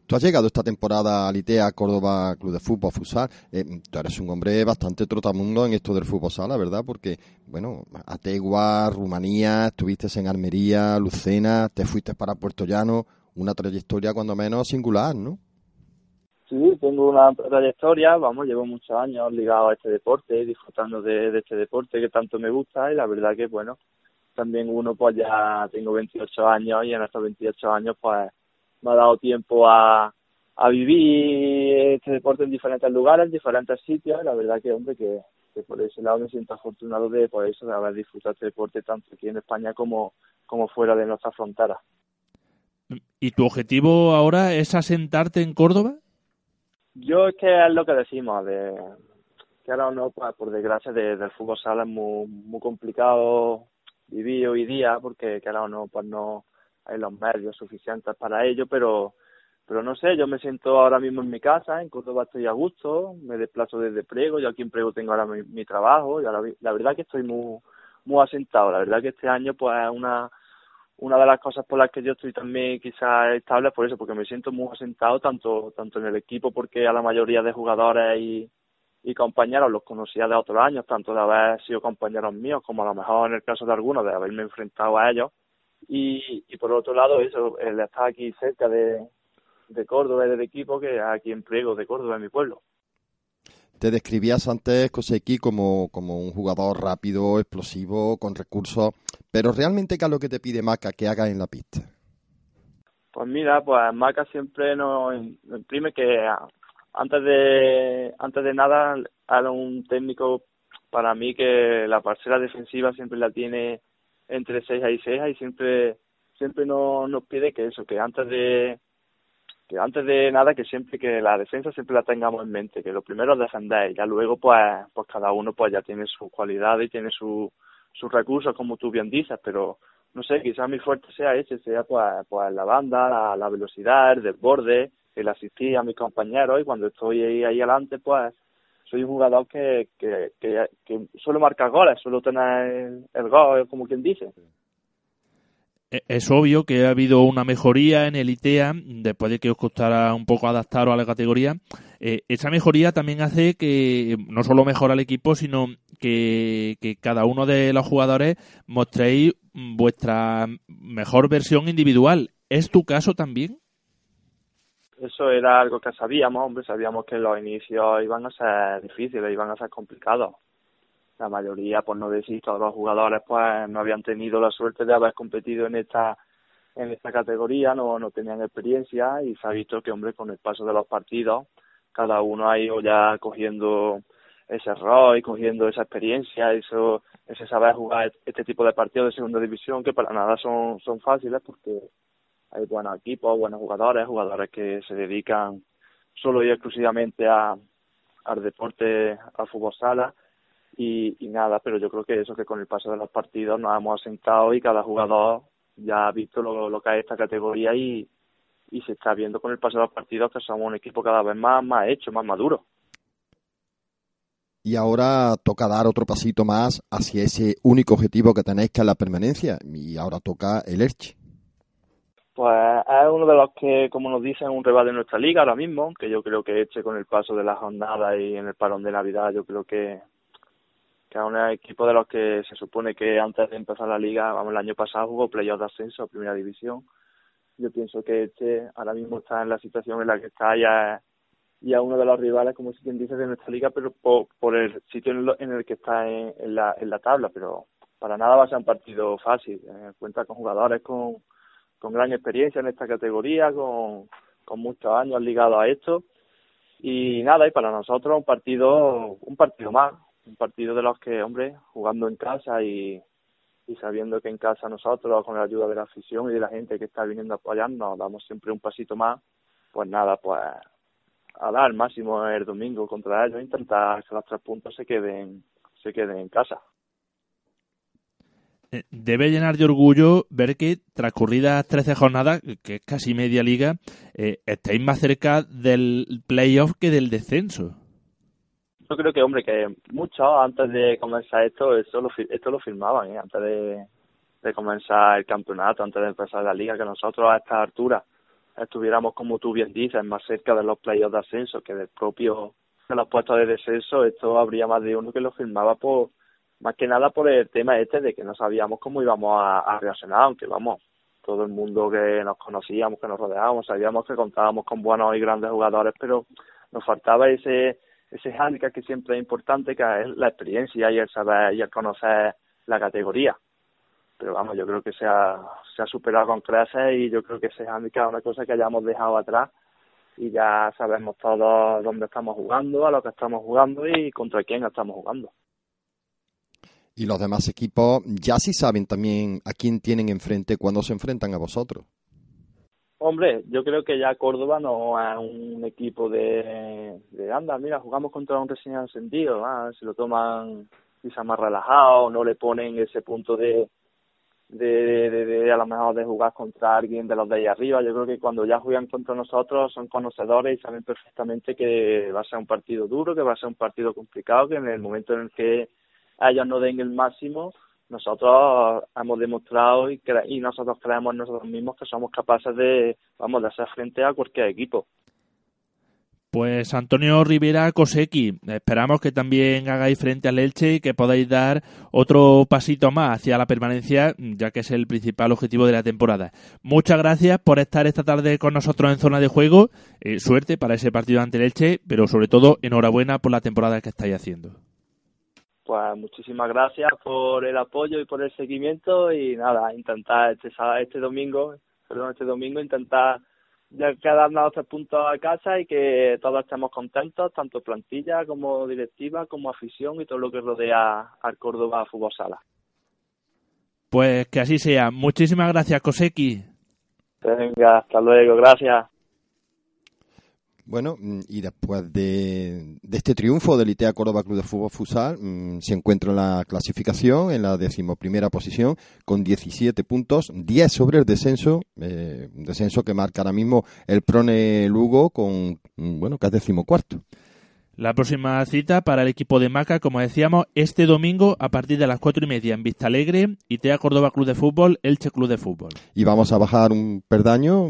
Tú has llegado esta temporada al ITEA Córdoba Club de Fútbol, Fusar. Eh, tú eres un hombre bastante trotamundo en esto del fútbol sala, ¿verdad? Porque, bueno, Ategua, Rumanía, estuviste en Almería, Lucena, te fuiste para Puerto Llano, una trayectoria cuando menos singular, ¿no? Sí, tengo una trayectoria, vamos, llevo muchos años ligado a este deporte, disfrutando de, de este deporte que tanto me gusta y la verdad que, bueno, también uno pues ya tengo 28 años y en estos 28 años pues me ha dado tiempo a, a vivir este deporte en diferentes lugares, en diferentes sitios la verdad que hombre que, por ese lado me siento afortunado de por eso de haber disfrutado este deporte tanto aquí en España como, como fuera de nuestra frontera. ¿Y tu objetivo ahora es asentarte en Córdoba? Yo es que es lo que decimos, de que ahora no, pues, por desgracia del fútbol sala es muy, muy complicado vivir hoy día porque claro no pues no hay los medios suficientes para ello pero pero no sé yo me siento ahora mismo en mi casa en Córdoba estoy a gusto me desplazo desde Prego yo aquí en Prego tengo ahora mi, trabajo y ahora la verdad que estoy muy muy asentado la verdad que este año pues es una una de las cosas por las que yo estoy también quizás estable es por eso porque me siento muy asentado tanto tanto en el equipo porque a la mayoría de jugadores y y compañeros los conocía de otros años, tanto de haber sido compañeros míos como a lo mejor en el caso de algunos de haberme enfrentado a ellos. Y, y por otro lado, eso, el estar aquí cerca de, de Córdoba y del equipo, que aquí en Priego de Córdoba, en mi pueblo. Te describías antes, Koseki, como, como un jugador rápido, explosivo, con recursos, pero realmente, ¿qué es lo que te pide Maca que haga en la pista? Pues mira, pues Maca siempre nos imprime que antes de antes de nada era un técnico para mí que la parcela defensiva siempre la tiene entre ceja y ceja y siempre siempre nos, nos pide que eso que antes de que antes de nada que siempre que la defensa siempre la tengamos en mente que lo primero es defender ya luego pues pues cada uno pues ya tiene sus cualidades y tiene su, sus recursos como tú bien dices pero no sé quizás mi fuerte sea ese sea pues pues la banda la, la velocidad el desborde el asistir a mis compañeros y cuando estoy ahí, adelante, pues soy un jugador que, que, que, suelo marcar goles, suelo tener el, gol, como quien dice. e, es obvio que ha habido una mejoría en el ITEA después de que os costara un poco adaptaros a la categoría. Eh, esa mejoría también hace que no solo mejora el equipo, sino que, que cada uno de los jugadores mostréis vuestra mejor versión individual. ¿Es tu caso también? Eso era algo que sabíamos, hombre, sabíamos que los inicios iban a ser difíciles, iban a ser complicados. La mayoría, por no decir todos los jugadores, pues no habían tenido la suerte de haber competido en esta en esta categoría, no, no tenían experiencia y se ha visto que, hombre, con el paso de los partidos, cada uno ha ido ya cogiendo ese rol y cogiendo esa experiencia, eso, ese saber jugar este tipo de partidos de segunda división que para nada son, son fáciles porque hay buenos equipos, buenos jugadores, jugadores que se dedican solo y exclusivamente a, al deporte, al fútbol sala y, nada, pero yo creo que eso que con el paso de los partidos nos hemos asentado y cada jugador ya ha visto lo, lo que es esta categoría y, y se está viendo con el paso de los partidos que somos un equipo cada vez más, más hecho, más maduro. Y ahora toca dar otro pasito más hacia ese único objetivo que tenéis, que es la permanencia. Y ahora toca el Elche. Pues es uno de los que, como nos dicen, un rival de nuestra liga ahora mismo, que yo creo que Elche con el paso de la jornada y en el parón de Navidad, yo creo que que es un equipo de los que se supone que antes de empezar la liga, vamos, el año pasado jugó playoff de ascenso a primera división. Yo pienso que este ahora mismo está en la situación en la que está ya ya uno de los rivales, como si quien dice, de nuestra liga, pero por, el sitio en, el que está en, la, en la tabla, pero para nada va a ser un partido fácil. Eh, cuenta con jugadores con, con gran experiencia en esta categoría, con, con muchos años ligados a esto. Y nada, y para nosotros un partido, un partido más, un partido de los que, hombre, jugando en casa y, y sabiendo que en casa nosotros, con la ayuda de la afición y de la gente que está viniendo a apoyarnos, damos siempre un pasito más, pues nada, pues a dar máximo el domingo contra ellos, intentar que los tres puntos se queden, se queden en casa. Eh, debe llenar de orgullo ver que transcurridas 13 jornadas, que es casi media liga, eh, estáis más cerca del playoff que del descenso yo creo que, hombre, que muchos antes de comenzar esto, esto lo, esto lo firmaban, ¿eh? antes de, de comenzar el campeonato, antes de empezar la liga, que nosotros a esta altura estuviéramos, como tú bien dices, más cerca de los playoffs de ascenso que del propio de los puestos de descenso, esto habría más de uno que lo firmaba por, más que nada por el tema este de que no sabíamos cómo íbamos a, reaccionar, aunque vamos, todo el mundo que nos conocíamos, que nos rodeábamos, sabíamos que contábamos con buenos y grandes jugadores, pero nos faltaba ese ese handicap que siempre es importante, que es la experiencia y el saber y el conocer la categoría. Pero vamos, yo creo que se ha, se ha superado con creces y yo creo que ese handicap es una cosa que hayamos dejado atrás y ya sabemos todos dónde estamos jugando, a lo que estamos jugando y contra quién estamos jugando. Y los demás equipos ya sí saben también a quién tienen enfrente cuando se enfrentan a vosotros. Hombre, yo creo que ya Córdoba no es un equipo de, anda, mira, jugamos contra un recién encendido, ah, se lo toman quizá más relajado, no le ponen ese punto de, de, de, de, a lo mejor de jugar contra alguien de los de ahí arriba. Yo creo que cuando ya juegan contra nosotros son conocedores y saben perfectamente que va a ser un partido duro, que va a ser un partido complicado, que en el momento en el que ellos no den el máximo, nosotros hemos demostrado y, y nosotros creemos nosotros mismos que somos capaces de, vamos, de hacer frente a cualquier equipo. Pues Antonio Rivera Cosequi, esperamos que también hagáis frente al Elche y que podáis dar otro pasito más hacia la permanencia, ya que es el principal objetivo de la temporada. Muchas gracias por estar esta tarde con nosotros en zona de juego. Eh, suerte para ese partido ante el Elche, pero sobre todo enhorabuena por la temporada que estáis haciendo pues muchísimas gracias por el apoyo y por el seguimiento y nada, intentar este este domingo, perdón, este domingo intentar ya quedarnos tres puntos a casa y que todos estemos contentos, tanto plantilla como directiva, como afición y todo lo que rodea al Córdoba Fútbol Sala. Pues que así sea. Muchísimas gracias, Koseki. Venga, hasta luego, gracias. Bueno, mm, y después de, este triunfo del ITEA Córdoba Club de Fútbol Fusal, mm, se encuentra en la clasificación, en la decimoprimera posición, con 17 puntos, 10 sobre el descenso, eh, un descenso que marca ahora mismo el Prone Lugo con, mm, bueno, que es decimocuarto. La próxima cita para el equipo de Maca, como decíamos, este domingo a partir de las cuatro y media en Vista Alegre, ITEA Córdoba Club de Fútbol, Elche Club de Fútbol. Y vamos a bajar un perdaño,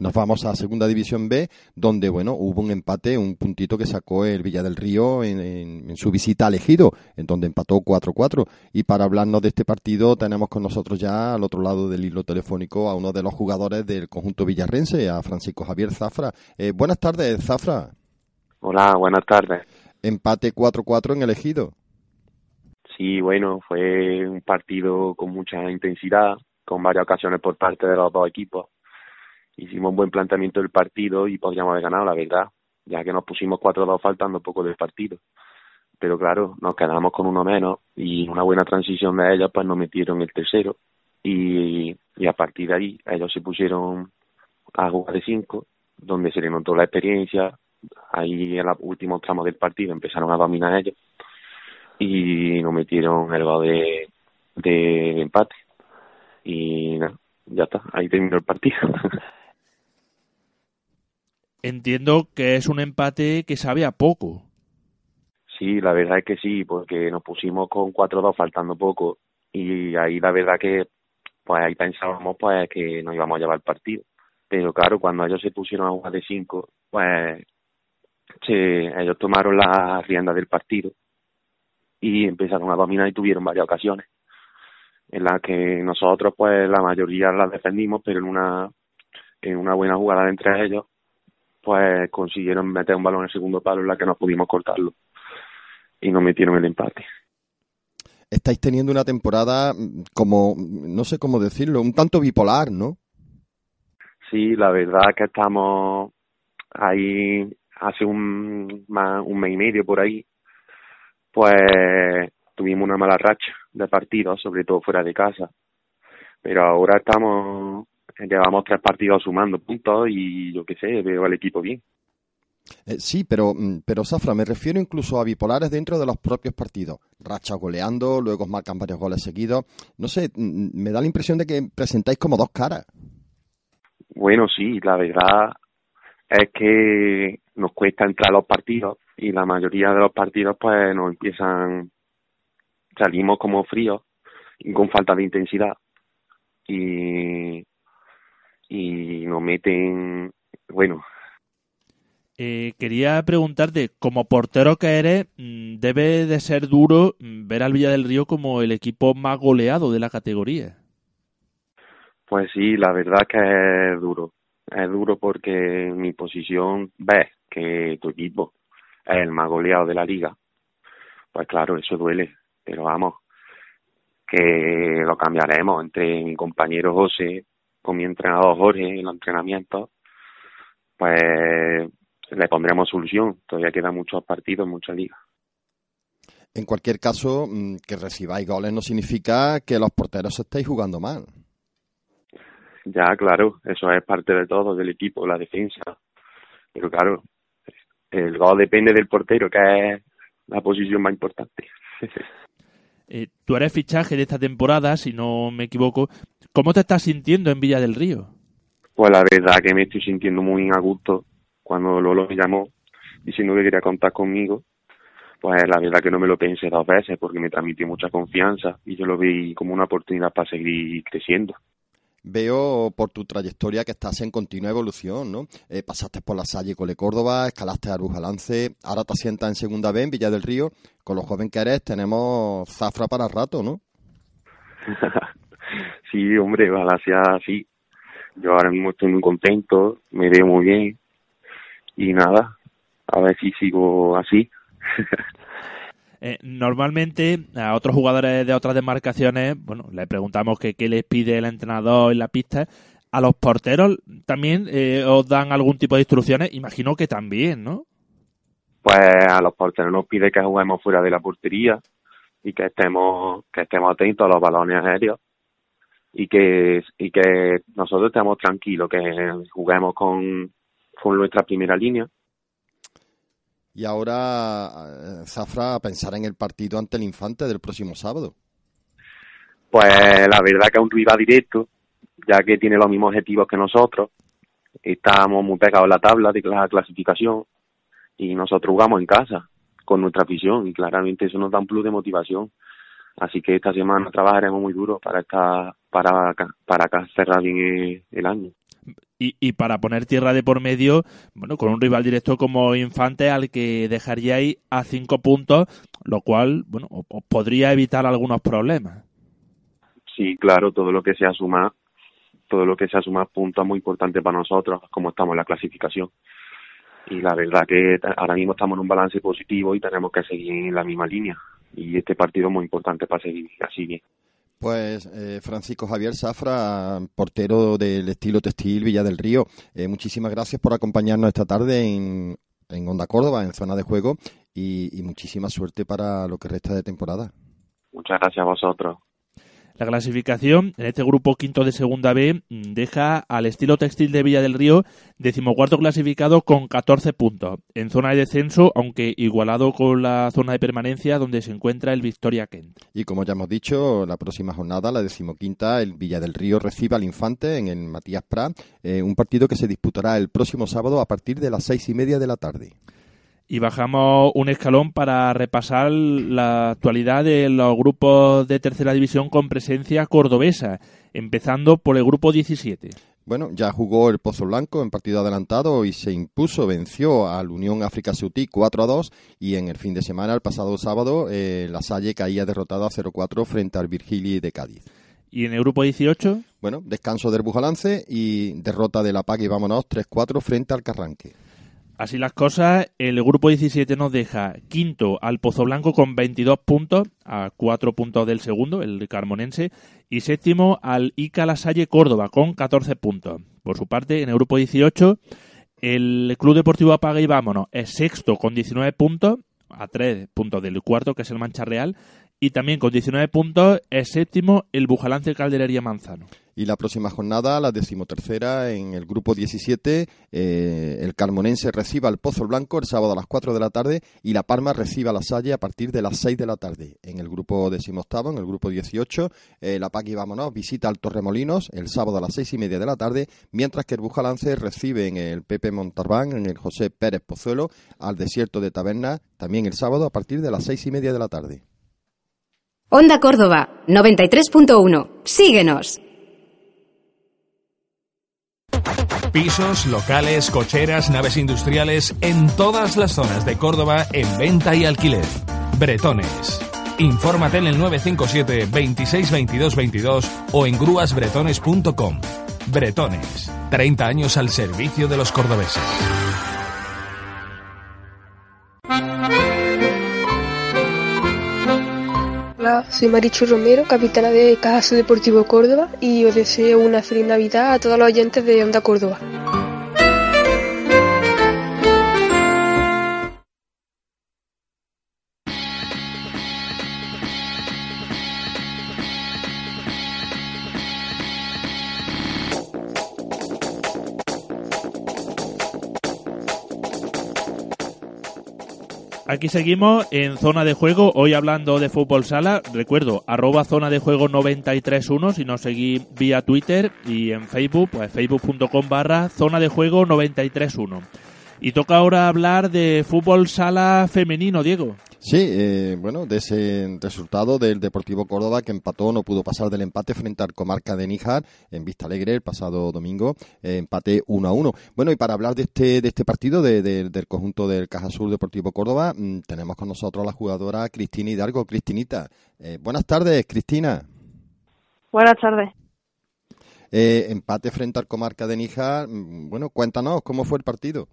nos vamos a Segunda División B, donde, bueno, hubo un empate, un puntito que sacó el Villa del Río en, su visita al Ejido, en donde empató 4-4. Y para hablarnos de este partido tenemos con nosotros ya al otro lado del hilo telefónico a uno de los jugadores del conjunto villarrense, a Francisco Javier Zafra. Eh, buenas tardes, Zafra. Hola, buenas tardes. Empate 4-4 en el Ejido. Sí, bueno, fue un partido con mucha intensidad, con varias ocasiones por parte de los dos equipos hicimos un buen planteamiento del partido y podríamos haber ganado, la verdad, ya que nos pusimos 4-2 faltando poco del partido. Pero claro, nos quedamos con uno menos y una buena transición de ellos, pues nos metieron el tercero y, y a partir de ahí ellos se pusieron a jugar de cinco, donde se les notó la experiencia. Ahí en los últimos tramos del partido empezaron a dominar ellos y nos metieron el gol de, de empate. Y nada, ya está, ahí terminó el partido. entiendo que es un empate que sabe a poco. Sí, la verdad es que sí, porque nos pusimos con 4-2 faltando poco y ahí la verdad que pues ahí pensábamos pues que nos íbamos a llevar el partido. Pero claro, cuando ellos se pusieron a jugar de 5, pues ellos tomaron la rienda del partido y empezaron a dominar y tuvieron varias ocasiones en las que nosotros pues la mayoría las defendimos, pero en una en una buena jugada entre ellos pues consiguieron meter un balón en el segundo palo en la que no pudimos cortarlo y nos metieron el empate. Estáis teniendo una temporada mm, como, no sé cómo decirlo, un tanto bipolar, ¿no? Sí, la verdad es que estamos ahí hace un, un mes y medio por ahí, pues tuvimos una mala racha de partidos, sobre todo fuera de casa. Pero ahora estamos llevamos tres partidos sumando puntos y yo qué sé, veo al equipo bien. Eh, sí, pero, mm, pero Zafra, me refiero incluso a bipolares dentro de los propios partidos. Racha goleando, luego marcan varios goles seguidos. No sé, mm, mm, me da la impresión de que presentáis como dos caras. Bueno, sí, la verdad es que nos cuesta entrar a los partidos y la mayoría de los partidos pues nos empiezan, salimos como fríos y con falta de intensidad. Y y nos meten, bueno. Eh, quería preguntarte, como portero que eres, mm, debe de ser duro mm, ver al Villa del Río como el equipo más goleado de la categoría. Pues sí, la verdad que es duro. Es duro porque en mi posición ves que tu equipo es el más goleado de la liga. Pues claro, eso duele. Pero vamos, que lo cambiaremos entre mi compañero José con mi entrenador Jorge en los entrenamientos, pues le pondremos solución. Todavía quedan muchos partidos, muchas ligas. En cualquier caso, mm, que recibáis goles no significa que los porteros estéis jugando mal. Ya, claro, eso es parte de todo, del equipo, la defensa. Pero claro, el gol depende del portero, que es la posición más importante. Eh, tú eres fichaje de esta temporada, si no me equivoco. ¿Cómo te estás sintiendo en Villa del Río? Pues la verdad que me estoy sintiendo muy a gusto cuando Lolo me llamó diciendo que quería contar conmigo. Pues la verdad que no me lo pensé dos veces porque me transmitió mucha confianza y yo lo vi como una oportunidad para seguir creciendo. Veo por tu trayectoria que estás en continua evolución, ¿no? Eh, pasaste por la Salle Cole Córdoba, escalaste a Lance, ahora te asientas en Segunda B en Villa del Río. Con lo joven que eres tenemos zafra para rato, ¿no? sí, hombre, sea así. Yo ahora mismo estoy muy contento, me veo muy bien y nada, a ver si sigo así. Eh, normalmente a otros jugadores de otras demarcaciones, bueno, le preguntamos que qué les pide el entrenador en la pista. A los porteros también eh, os dan algún tipo de instrucciones, imagino que también, ¿no? Pues a los porteros nos pide que juguemos fuera de la portería y que estemos que estemos atentos a los balones aéreos y que y que nosotros estemos tranquilos, que juguemos con, con nuestra primera línea y ahora, eh, Zafra, a pensar en el partido ante el Infante del próximo sábado. Pues la verdad que es un rival directo, ya que tiene los mismos objetivos que nosotros. Estamos muy pegados en la tabla de la clasificación y nosotros jugamos en casa con nuestra afición y claramente eso nos da un plus de motivación. Así que esta semana trabajaremos muy duro para esta, para para cerrar bien el año. Y, y, para poner tierra de por medio, bueno, con un rival directo como Infante al que dejaríais a cinco puntos, lo cual, bueno, os podría evitar algunos problemas. Sí, claro, todo lo que sea sumar, todo lo que sea sumar puntos es muy importante para nosotros, como estamos en la clasificación. Y la verdad que ahora mismo estamos en un balance positivo y tenemos que seguir en la misma línea. Y este partido es muy importante para seguir así bien. Pues eh, Francisco Javier Zafra, portero del estilo textil Villa del Río, eh, muchísimas gracias por acompañarnos esta tarde en, en Onda Córdoba, en zona de juego, y, y muchísima suerte para lo que resta de temporada. Muchas gracias a vosotros. La clasificación en este grupo quinto de segunda B mm, deja al estilo textil de Villa del Río decimocuarto clasificado con 14 puntos, en zona de descenso, aunque igualado con la zona de permanencia donde se encuentra el Victoria Kent. Y como ya hemos dicho, la próxima jornada, la decimoquinta, el Villa del Río recibe al Infante en el Matías Prat, eh, un partido que se disputará el próximo sábado a partir de las seis y media de la tarde y bajamos un escalón para repasar la actualidad de los grupos de tercera división con presencia cordobesa, empezando por el grupo 17. Bueno, ya jugó el Pozo Blanco en partido adelantado y se impuso, venció al Unión África Ceutí 4 a 2 y en el fin de semana, el pasado sábado, eh, la Salle caía derrotada 0-4 frente al Virgili de Cádiz. ¿Y en el grupo 18? Bueno, descanso del Bujalance y derrota de la PAC y vámonos 3-4 frente al Carranque. Así las cosas, el grupo 17 nos deja quinto al Pozo Blanco con 22 puntos, a 4 puntos del segundo, el carmonense, y séptimo al Ica La Salle Córdoba con 14 puntos. Por su parte, en el grupo 18, el Club Deportivo Apaga y Vámonos es sexto con 19 puntos, a 3 puntos del cuarto, que es el Mancha Real, y también con 19 puntos es séptimo el Bujalance Calderería Manzano. Y la próxima jornada, la decimotercera, en el grupo 17, eh, el Carmonense recibe al Pozo Blanco el sábado a las 4 de la tarde y La Palma recibe a La Salle a partir de las 6 de la tarde. En el grupo decimoctavo, en el grupo 18, eh, La Paqui Vámonos visita al Torremolinos el sábado a las 6 y media de la tarde, mientras que el Bujalance recibe en el Pepe Montalbán, en el José Pérez Pozuelo, al Desierto de Taberna, también el sábado a partir de las 6 y media de la tarde. Onda Córdoba, 93.1. Síguenos. Pisos, locales, cocheras, naves industriales en todas las zonas de Córdoba en venta y alquiler. Bretones. Infórmate en el 957 26 22 22 o en grúasbretones.com. Bretones. 30 años al servicio de los cordobeses. Soy Marichu Romero, capitana de Caja Deportivo Córdoba y os deseo una feliz Navidad a todos los oyentes de Onda Córdoba. Aquí seguimos en zona de juego, hoy hablando de fútbol sala. Recuerdo, arroba zona de juego 931 si nos seguís vía Twitter y en Facebook, pues facebook.com barra zona de juego 931. Y toca ahora hablar de fútbol sala femenino, Diego. Sí, eh, bueno, de ese resultado del Deportivo Córdoba que empató, no pudo pasar del empate frente al Comarca de Níjar en Vista Alegre el pasado domingo, eh, empate 1 a 1. Bueno, y para hablar de este, de este partido del conjunto del Caja Sur Deportivo Córdoba, mm, tenemos con nosotros a la jugadora Cristina Hidalgo. Cristinita, eh, buenas tardes, Cristina. Buenas tardes. empate frente al Comarca de Níjar. Mm, bueno, cuéntanos, ¿cómo fue el partido?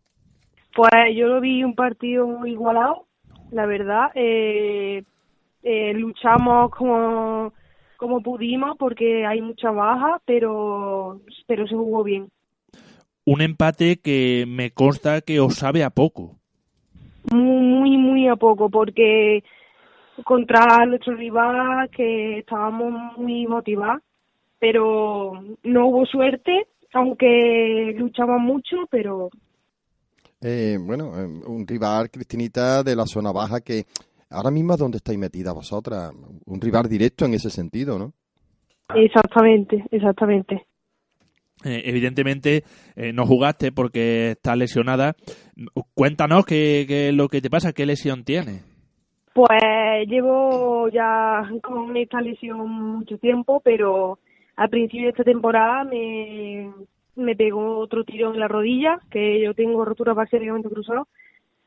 Pues yo lo vi un partido igualado la verdad. Eh, eh, luchamos como, como pudimos porque hay mucha baja, pero, pero se jugó bien. Un empate que me consta que os sabe a poco. Muy, muy, muy a poco, porque contra nuestro rival que estábamos muy motivados, pero no hubo suerte, aunque luchamos mucho, pero eh, bueno, eh, un rival, Cristinita, de la zona baja que ahora mismo es donde estáis metida vosotras. Un rival directo en ese sentido, ¿no? Exactamente, exactamente. Eh, evidentemente eh, no jugaste porque estás lesionada. Cuéntanos qué, qué es lo que te pasa, qué lesión tienes. Pues llevo ya con esta lesión mucho tiempo, pero al principio de esta temporada me, me pegó otro tiro en la rodilla, que yo tengo rotura parcial ligamento cruzado,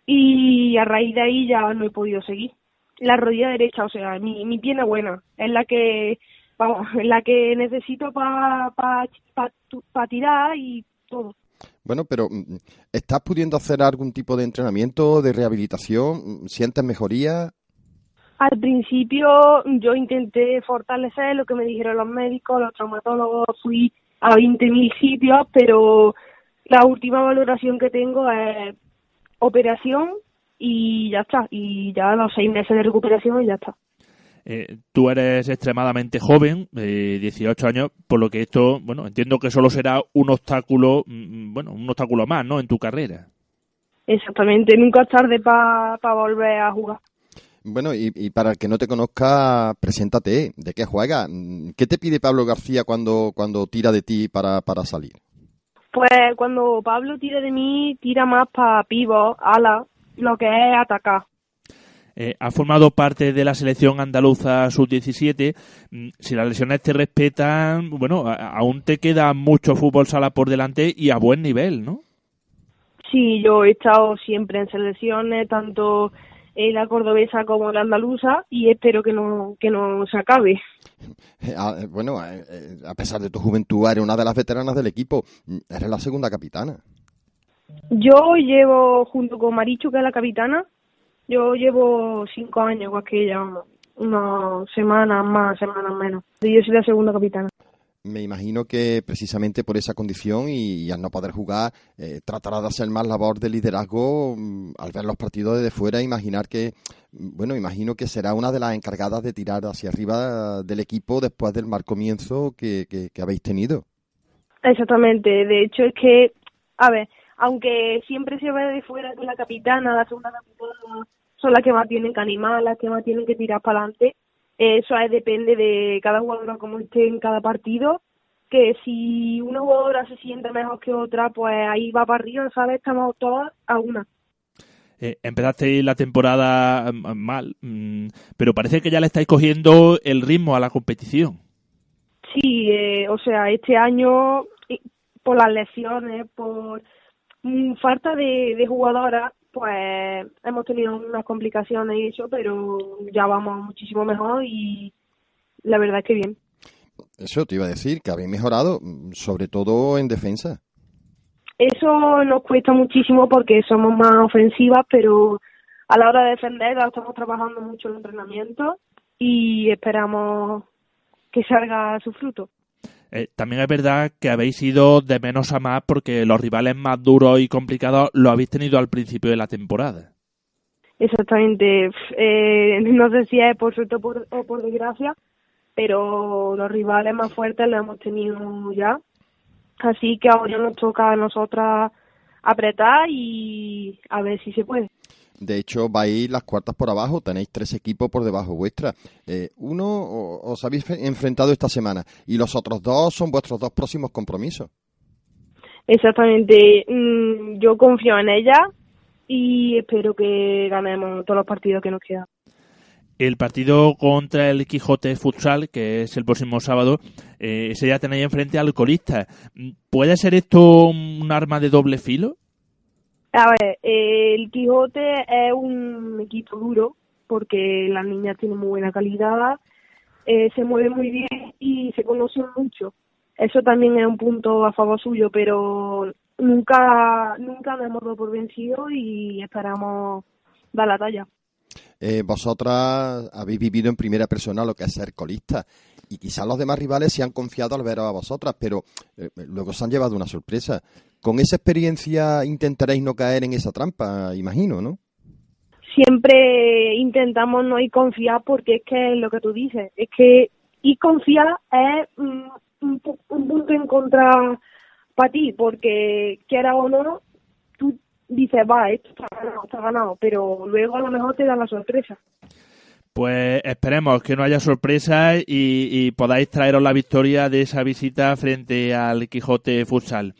y a raíz de ahí ya no he podido seguir. La rodilla derecha, o sea, mi, mi pierna buena, es la que, vamos, es la que necesito para pa, pa, pa tirar y todo. Bueno, pero mm, ¿estás pudiendo hacer algún tipo de entrenamiento, de rehabilitación? ¿Sientes mejoría? Al principio yo intenté fortalecer lo que me dijeron los médicos, los traumatólogos, fui a 20.000 sitios, pero la última valoración que tengo es operación y ya está, y ya los seis meses de recuperación y ya está. Eh, tú eres extremadamente joven, eh, 18 años, por lo que esto, bueno, entiendo que solo será un obstáculo, mm, bueno, un obstáculo más, ¿no? En tu carrera. Exactamente, nunca es tarde para volver a jugar. Bueno, y, y, para el que no te conozca, preséntate. ¿De qué juega? ¿Qué te pide Pablo García cuando, cuando tira de ti para, para salir? Pues cuando Pablo tira de mí, tira más para pivot, ala, lo que es atacar. Eh, ha formado parte de la selección andaluza sub-17. Si las lesiones te respetan, bueno, aún te queda mucho fútbol sala por delante y a buen nivel, ¿no? Sí, yo he estado siempre en selecciones, tanto eh, la cordobesa como la andaluza y espero que no que no se acabe. Ah, bueno, eh, a pesar de tu juventud, eres una de las veteranas del equipo. Eres la segunda capitana. Yo llevo, junto con Marichu, que es la capitana, yo llevo cinco años, igual que ella, unas semanas más, semanas menos. Yo soy la segunda capitana me imagino que precisamente por esa condición y, al no poder jugar, eh, tratará de hacer más labor de liderazgo mm, al ver los partidos desde fuera, imaginar que, mm, bueno, imagino que será una de las encargadas de tirar hacia arriba del equipo después del mal comienzo que, que, habéis tenido. Exactamente, de hecho es que, a ver, aunque siempre se ve de fuera que la capitana, la segunda capitana, son las que más tienen que animar, las que más tienen que tirar para adelante, eso depende de cada jugadora como esté en cada partido, que si una jugadora se siente mejor que otra, pues ahí va para arriba, ¿sabes? Estamos todas a una. Eh, empezaste la temporada mm, mal, mm, pero parece que ya le estáis cogiendo el ritmo a la competición. Sí, eh, o sea, este año, por las lesiones, por mm, falta de, de jugadoras, pues hemos tenido unas complicaciones y eso, pero ya vamos muchísimo mejor y la verdad es que bien. Eso te iba a decir, que habéis mejorado, sobre todo en defensa. Eso nos cuesta muchísimo porque somos más ofensivas, pero a la hora de defender estamos trabajando mucho en el entrenamiento y esperamos que salga su fruto. Eh, también es verdad que habéis ido de menos a más porque los rivales más duros y complicados lo habéis tenido al principio de la temporada. Exactamente. Eh, no sé si es por suerte o por, o por desgracia, pero los rivales más fuertes los hemos tenido ya. Así que ahora nos toca a nosotras apretar y a ver si se puede. De hecho, vais las cuartas por abajo, tenéis tres equipos por debajo vuestra. Eh, uno os habéis enfrentado esta semana y los otros dos son vuestros dos próximos compromisos. Exactamente. Mm, yo confío en ella y espero que ganemos todos los partidos que nos quedan. El partido contra el Quijote Futsal, que es el próximo sábado, eh, ese ya tenéis enfrente al colista. ¿Puede ser esto un arma de doble filo? A ver, el Quijote es un equipo duro porque las niñas tienen muy buena calidad, eh, se mueven muy bien y se conocen mucho. Eso también es un punto a favor suyo, pero nunca nunca nos hemos dado por vencido y esperamos dar la talla. Eh, vosotras habéis vivido en primera persona lo que es ser colista y quizás los demás rivales se han confiado al ver a vosotras, pero eh, luego se han llevado una sorpresa. Con esa experiencia intentaréis no caer en esa trampa, imagino, ¿no? Siempre intentamos no ir confiar porque es que lo que tú dices, es que ir confiar es un, un, punto en contra para ti, porque quiera o no, tú dices, va, esto está ganado, está ganado, pero luego a lo mejor te da la sorpresa. Pues esperemos que no haya sorpresas y, podáis traeros la victoria de esa visita frente al Quijote Futsal.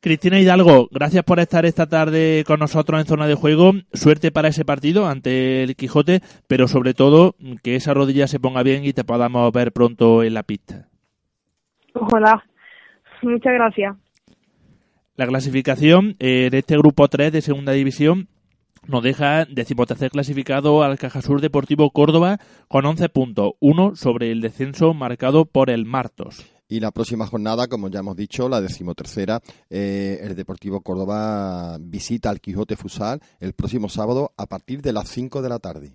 Cristina Hidalgo, gracias por estar esta tarde con nosotros en zona de juego. Suerte para ese partido ante el Quijote, pero sobre todo que esa rodilla se ponga bien y te podamos ver pronto en la pista. Ojalá. Muchas gracias. La clasificación eh, de este grupo 3 de segunda división nos deja decimotercer clasificado al Cajasur Deportivo Córdoba con 11 puntos, uno sobre el descenso marcado por el Martos. Y la próxima jornada, como ya hemos dicho, la decimotercera, eh, el Deportivo Córdoba visita al Quijote Fusal el próximo sábado a partir de las 5 de la tarde.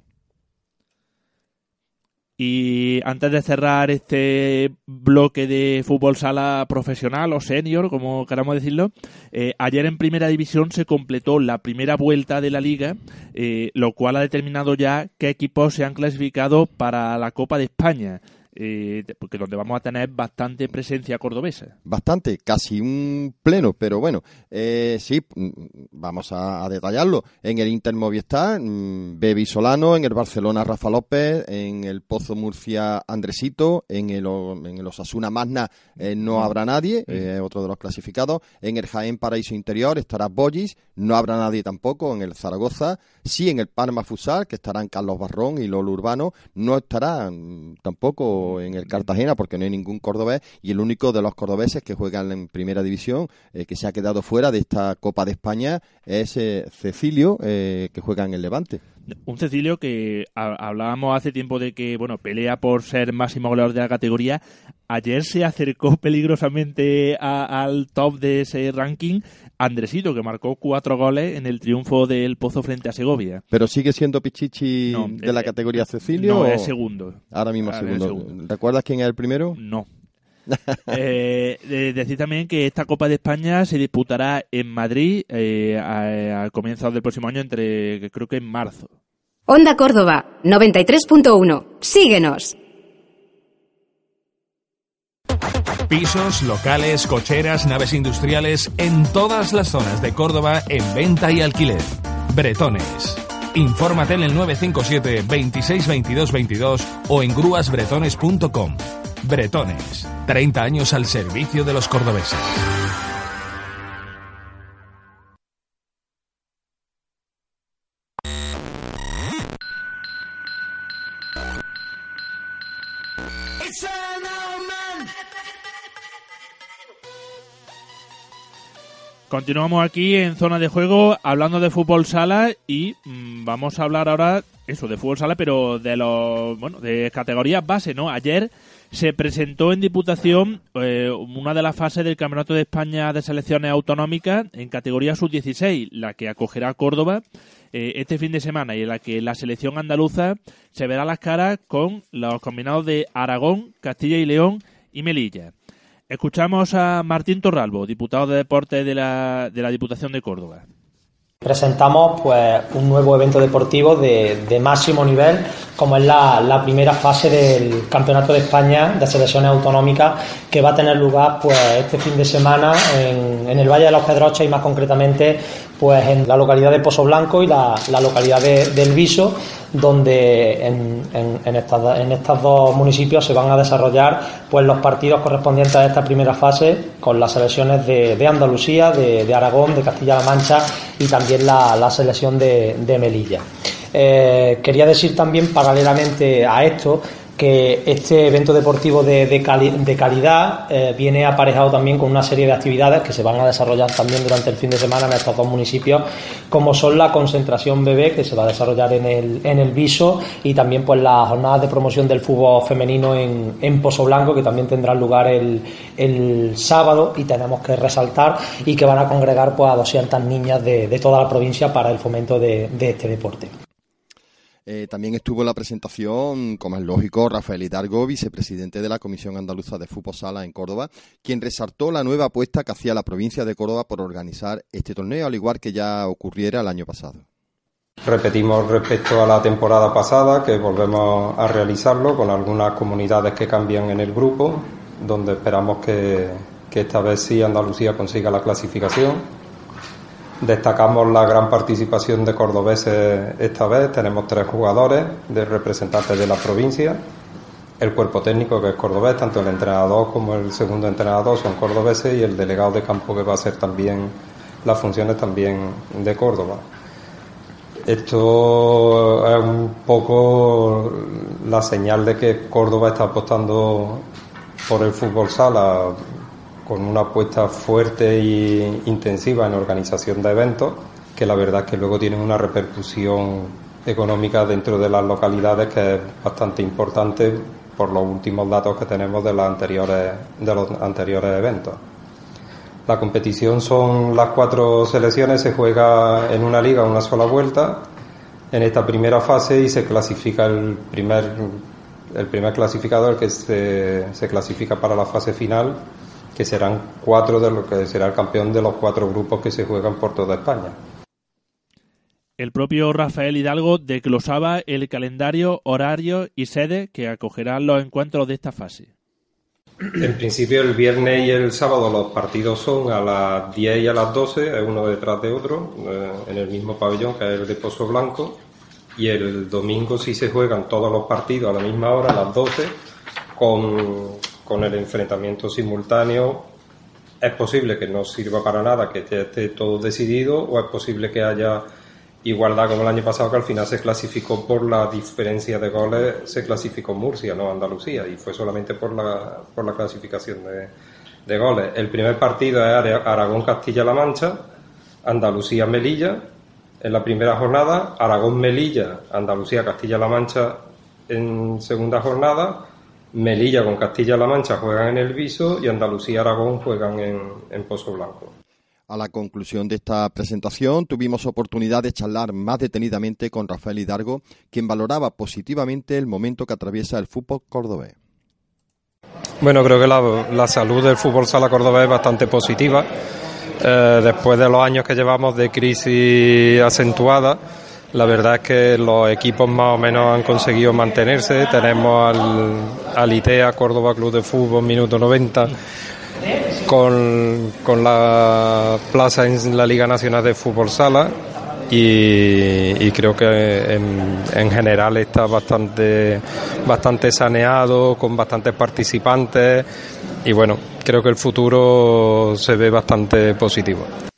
Y antes de cerrar este bloque de fútbol sala profesional o senior, como queramos decirlo, eh, ayer en primera división se completó la primera vuelta de la liga, eh, lo cual ha determinado ya qué equipos se han clasificado para la Copa de España eh, porque donde vamos a tener bastante presencia cordobesa. Bastante, casi un pleno, pero bueno, eh, sí, mm, vamos a, detallarlo. En el Inter Movistar, mm, Bebi Solano, en el Barcelona Rafa López, en el Pozo Murcia Andresito, en el, en el Osasuna Magna eh, no habrá nadie, eh, otro de los clasificados. En el Jaén Paraíso Interior estará Bollis, no habrá nadie tampoco. En el Zaragoza, sí, en el Parma Fusal, que estarán Carlos Barrón y Lolo Urbano, no estarán tampoco en el Cartagena porque no hay ningún cordobés y el único de los cordobeses que juegan en primera división eh, que se ha quedado fuera de esta Copa de España es eh, Cecilio eh, que juega en el Levante. Un Cecilio que hablábamos hace tiempo de que bueno pelea por ser máximo goleador de la categoría. Ayer se acercó peligrosamente al top de ese ranking Andresito, que marcó cuatro goles en el triunfo del Pozo frente a Segovia. ¿Pero sigue siendo Pichichi de la categoría Cecilio? No, es segundo. Ahora mismo segundo. ¿Recuerdas quién es el primero? No. eh, decir también que esta Copa de España se disputará en Madrid eh, al comienzo del próximo año, entre creo que en marzo. Onda Córdoba, 93.1. Síguenos. Pisos, locales, cocheras, naves industriales en todas las zonas de Córdoba en venta y alquiler. Bretones. Infórmate en el 957 26 22 22 o en grúasbretones.com. Bretones. 30 años al servicio de los cordobeses. Continuamos aquí en zona de juego hablando de fútbol sala y mm, vamos a hablar ahora eso de fútbol sala pero de los bueno de categorías base, ¿no? Ayer se presentó en Diputación eh, una de las fases del Campeonato de España de Selecciones Autonómicas en categoría sub-16, la que acogerá Córdoba eh, este fin de semana y en la que la selección andaluza se verá las caras con los combinados de Aragón, Castilla y León y Melilla. Escuchamos a Martín Torralbo, diputado de Deportes de la, de la Diputación de Córdoba. Presentamos pues un nuevo evento deportivo de, máximo nivel, como es la, primera fase del Campeonato de España de Selecciones Autonómicas, que va a tener lugar pues este fin de semana en, en el Valle de los Pedroches y más concretamente pues en la localidad de Pozo Blanco y la, localidad de, del Viso, donde en, en, estas, en estos dos municipios se van a desarrollar pues los partidos correspondientes a esta primera fase con las selecciones de, de Andalucía, de, Aragón, de Castilla-La Mancha y también la, selección de, Melilla. Eh, quería decir también, paralelamente a esto, que este evento deportivo de, de, calidad eh, viene aparejado también con una serie de actividades que se van a desarrollar también durante el fin de semana en estos dos municipios, como son la concentración bebé que se va a desarrollar en el, en el Viso y también pues las jornadas de promoción del fútbol femenino en, en Pozo Blanco que también tendrán lugar el, el, sábado y tenemos que resaltar y que van a congregar pues a 200 niñas de, de toda la provincia para el fomento de, de este deporte. Eh, también estuvo en la presentación, como es lógico, Rafael Hidalgo, vicepresidente de la Comisión Andaluza de Fútbol Sala en Córdoba, quien resaltó la nueva apuesta que hacía la provincia de Córdoba por organizar este torneo, al igual que ya ocurriera el año pasado. Repetimos respecto a la temporada pasada que volvemos a realizarlo con algunas comunidades que cambian en el grupo, donde esperamos que, que esta vez sí Andalucía consiga la clasificación Destacamos la gran participación de cordobeses esta vez. Tenemos tres jugadores de representantes de la provincia. El cuerpo técnico que es cordobés, tanto el entrenador como el segundo entrenador son cordobeses y el delegado de campo que va a ser también las funciones también de Córdoba. Esto es un poco la señal de que Córdoba está apostando por el fútbol sala con una apuesta fuerte e intensiva en organización de eventos, que la verdad es que luego tienen una repercusión económica dentro de las localidades que es bastante importante por los últimos datos que tenemos de, las anteriores, de los anteriores eventos. La competición son las cuatro selecciones, se juega en una liga una sola vuelta en esta primera fase y se clasifica el primer, el primer clasificador que se, se clasifica para la fase final que serán cuatro de lo que será el campeón de los cuatro grupos que se juegan por toda España. El propio Rafael Hidalgo desglosaba el calendario, horario y sede que acogerán los encuentros de esta fase. En principio el viernes y el sábado los partidos son a las 10 y a las 12, uno detrás de otro, eh, en el mismo pabellón que es el de Pozo Blanco. Y el domingo sí se juegan todos los partidos a la misma hora, a las 12, con con el enfrentamiento simultáneo es posible que no sirva para nada, que esté todo decidido, o es posible que haya igualdad como el año pasado, que al final se clasificó por la diferencia de goles, se clasificó Murcia, no Andalucía, y fue solamente por la, por la clasificación de, de goles. El primer partido es Aragón-Castilla-La Mancha, Andalucía-Melilla, en la primera jornada, Aragón-Melilla, Andalucía-Castilla-La Mancha en segunda jornada, Melilla con Castilla-La Mancha juegan en el Viso y Andalucía-Aragón juegan en, en Pozo Blanco. A la conclusión de esta presentación tuvimos oportunidad de charlar más detenidamente con Rafael Hidalgo, quien valoraba positivamente el momento que atraviesa el fútbol cordobés. Bueno, creo que la, salud del fútbol sala cordobés es bastante positiva. Eh, después de los años que llevamos de crisis acentuada, la verdad es que los equipos más o menos han conseguido mantenerse. Tenemos al, al ITEA Córdoba Club de Fútbol, minuto 90, con, con la plaza en la Liga Nacional de Fútbol Sala. Y, creo que en, en, general está bastante, bastante saneado, con bastantes participantes. Y bueno, creo que el futuro se ve bastante positivo.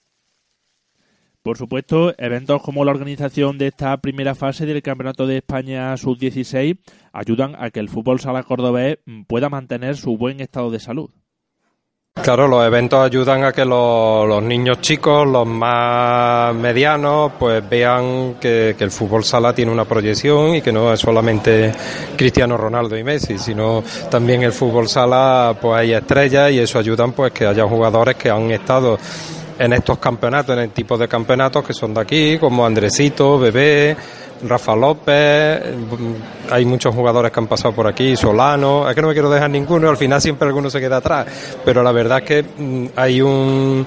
Por supuesto, eventos como la organización de esta primera fase del Campeonato de España Sub-16 ayudan a que el fútbol sala cordobés pueda mantener su buen estado de salud. Claro, los eventos ayudan a que los, niños chicos, los más medianos, pues vean que, que, el fútbol sala tiene una proyección y que no es solamente Cristiano Ronaldo y Messi, sino también el fútbol sala, pues hay estrellas y eso ayuda pues que haya jugadores que han estado en estos campeonatos, en el tipo de campeonatos que son de aquí, como Andresito, Bebé, Rafa López, mm, hay muchos jugadores que han pasado por aquí, Solano, es que no me quiero dejar ninguno, al final siempre alguno se queda atrás, pero la verdad es que mm, hay un,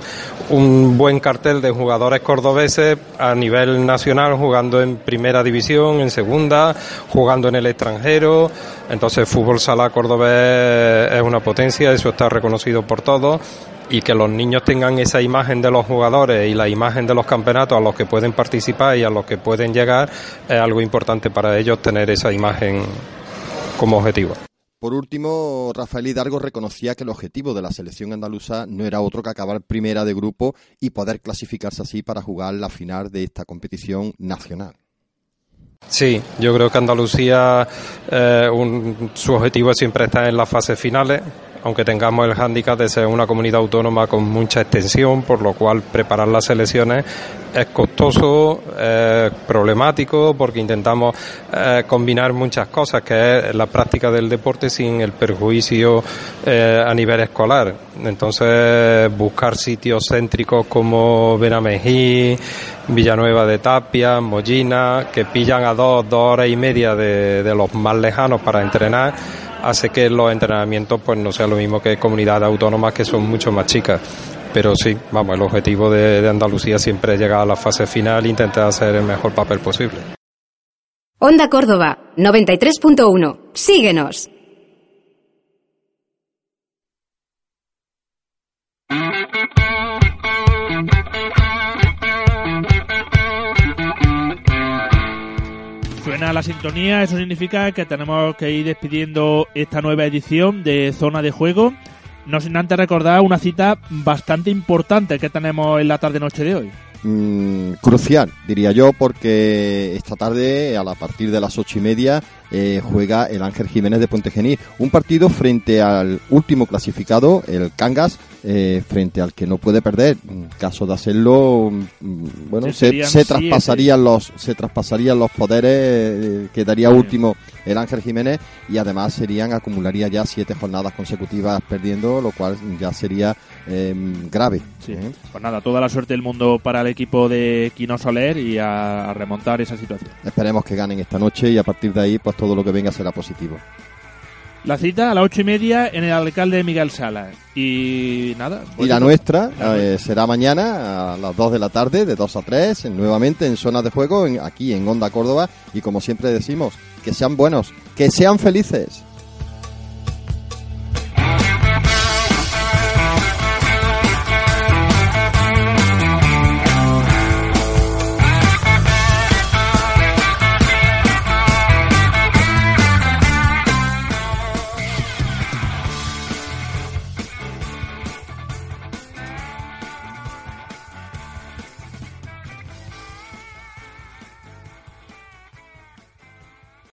un buen cartel de jugadores cordobeses a nivel nacional jugando en primera división, en segunda, jugando en el extranjero, entonces fútbol sala cordobés es una potencia, eso está reconocido por todos y que los niños tengan esa imagen de los jugadores y la imagen de los campeonatos a los que pueden participar y a los que pueden llegar es algo importante para ellos tener esa imagen como objetivo. Por último, Rafael Hidalgo reconocía que el objetivo de la selección andaluza no era otro que acabar primera de grupo y poder clasificarse así para jugar la final de esta competición nacional. Sí, yo creo que Andalucía, eh, su objetivo siempre está en las fases finales, aunque tengamos el hándicap de ser una comunidad autónoma con mucha extensión, por lo cual preparar las elecciones es costoso, problemático, porque intentamos eh, combinar muchas cosas, que es la práctica del deporte sin el perjuicio eh, a nivel escolar. Entonces, buscar sitios céntricos como Benamejí, Villanueva de Tapia, Mollina, que pillan a dos, dos horas y media de los más lejanos para entrenar, hace que los entrenamientos pues no sea lo mismo que comunidades autónomas que son mucho más chicas. Pero sí, vamos, el objetivo de, Andalucía siempre es llegar a la fase final e intentar hacer el mejor papel posible. Onda Córdoba, 93.1. Síguenos. La sintonía, eso significa que tenemos que ir despidiendo esta nueva edición de Zona de Juego. No sin antes recordar una cita bastante importante que tenemos en la tarde-noche de hoy. Mm, crucial, diría yo, porque esta tarde, a partir de las ocho y media, eh, juega el Ángel Jiménez de Puente Un partido frente al último clasificado, el Cangas, eh, frente al que no puede perder. En caso de hacerlo, mm, bueno, se, se traspasarían los se traspasarían los poderes, eh, quedaría último el Ángel Jiménez y además serían acumularía ya siete jornadas consecutivas perdiendo, lo cual ya sería em, grave. Pues nada, toda la suerte del mundo para el equipo de Quino Soler y a, a remontar esa situación. Esperemos que ganen esta noche y a partir de ahí, pues todo lo que venga será positivo. La cita a las ocho y media en el alcalde Miguel Sala. Y nada. y la nuestra eh, será mañana a las 2 de la tarde, de 2 a 3, nuevamente en zona de juego, aquí en Onda Córdoba. Y como siempre decimos, que sean buenos, que sean felices.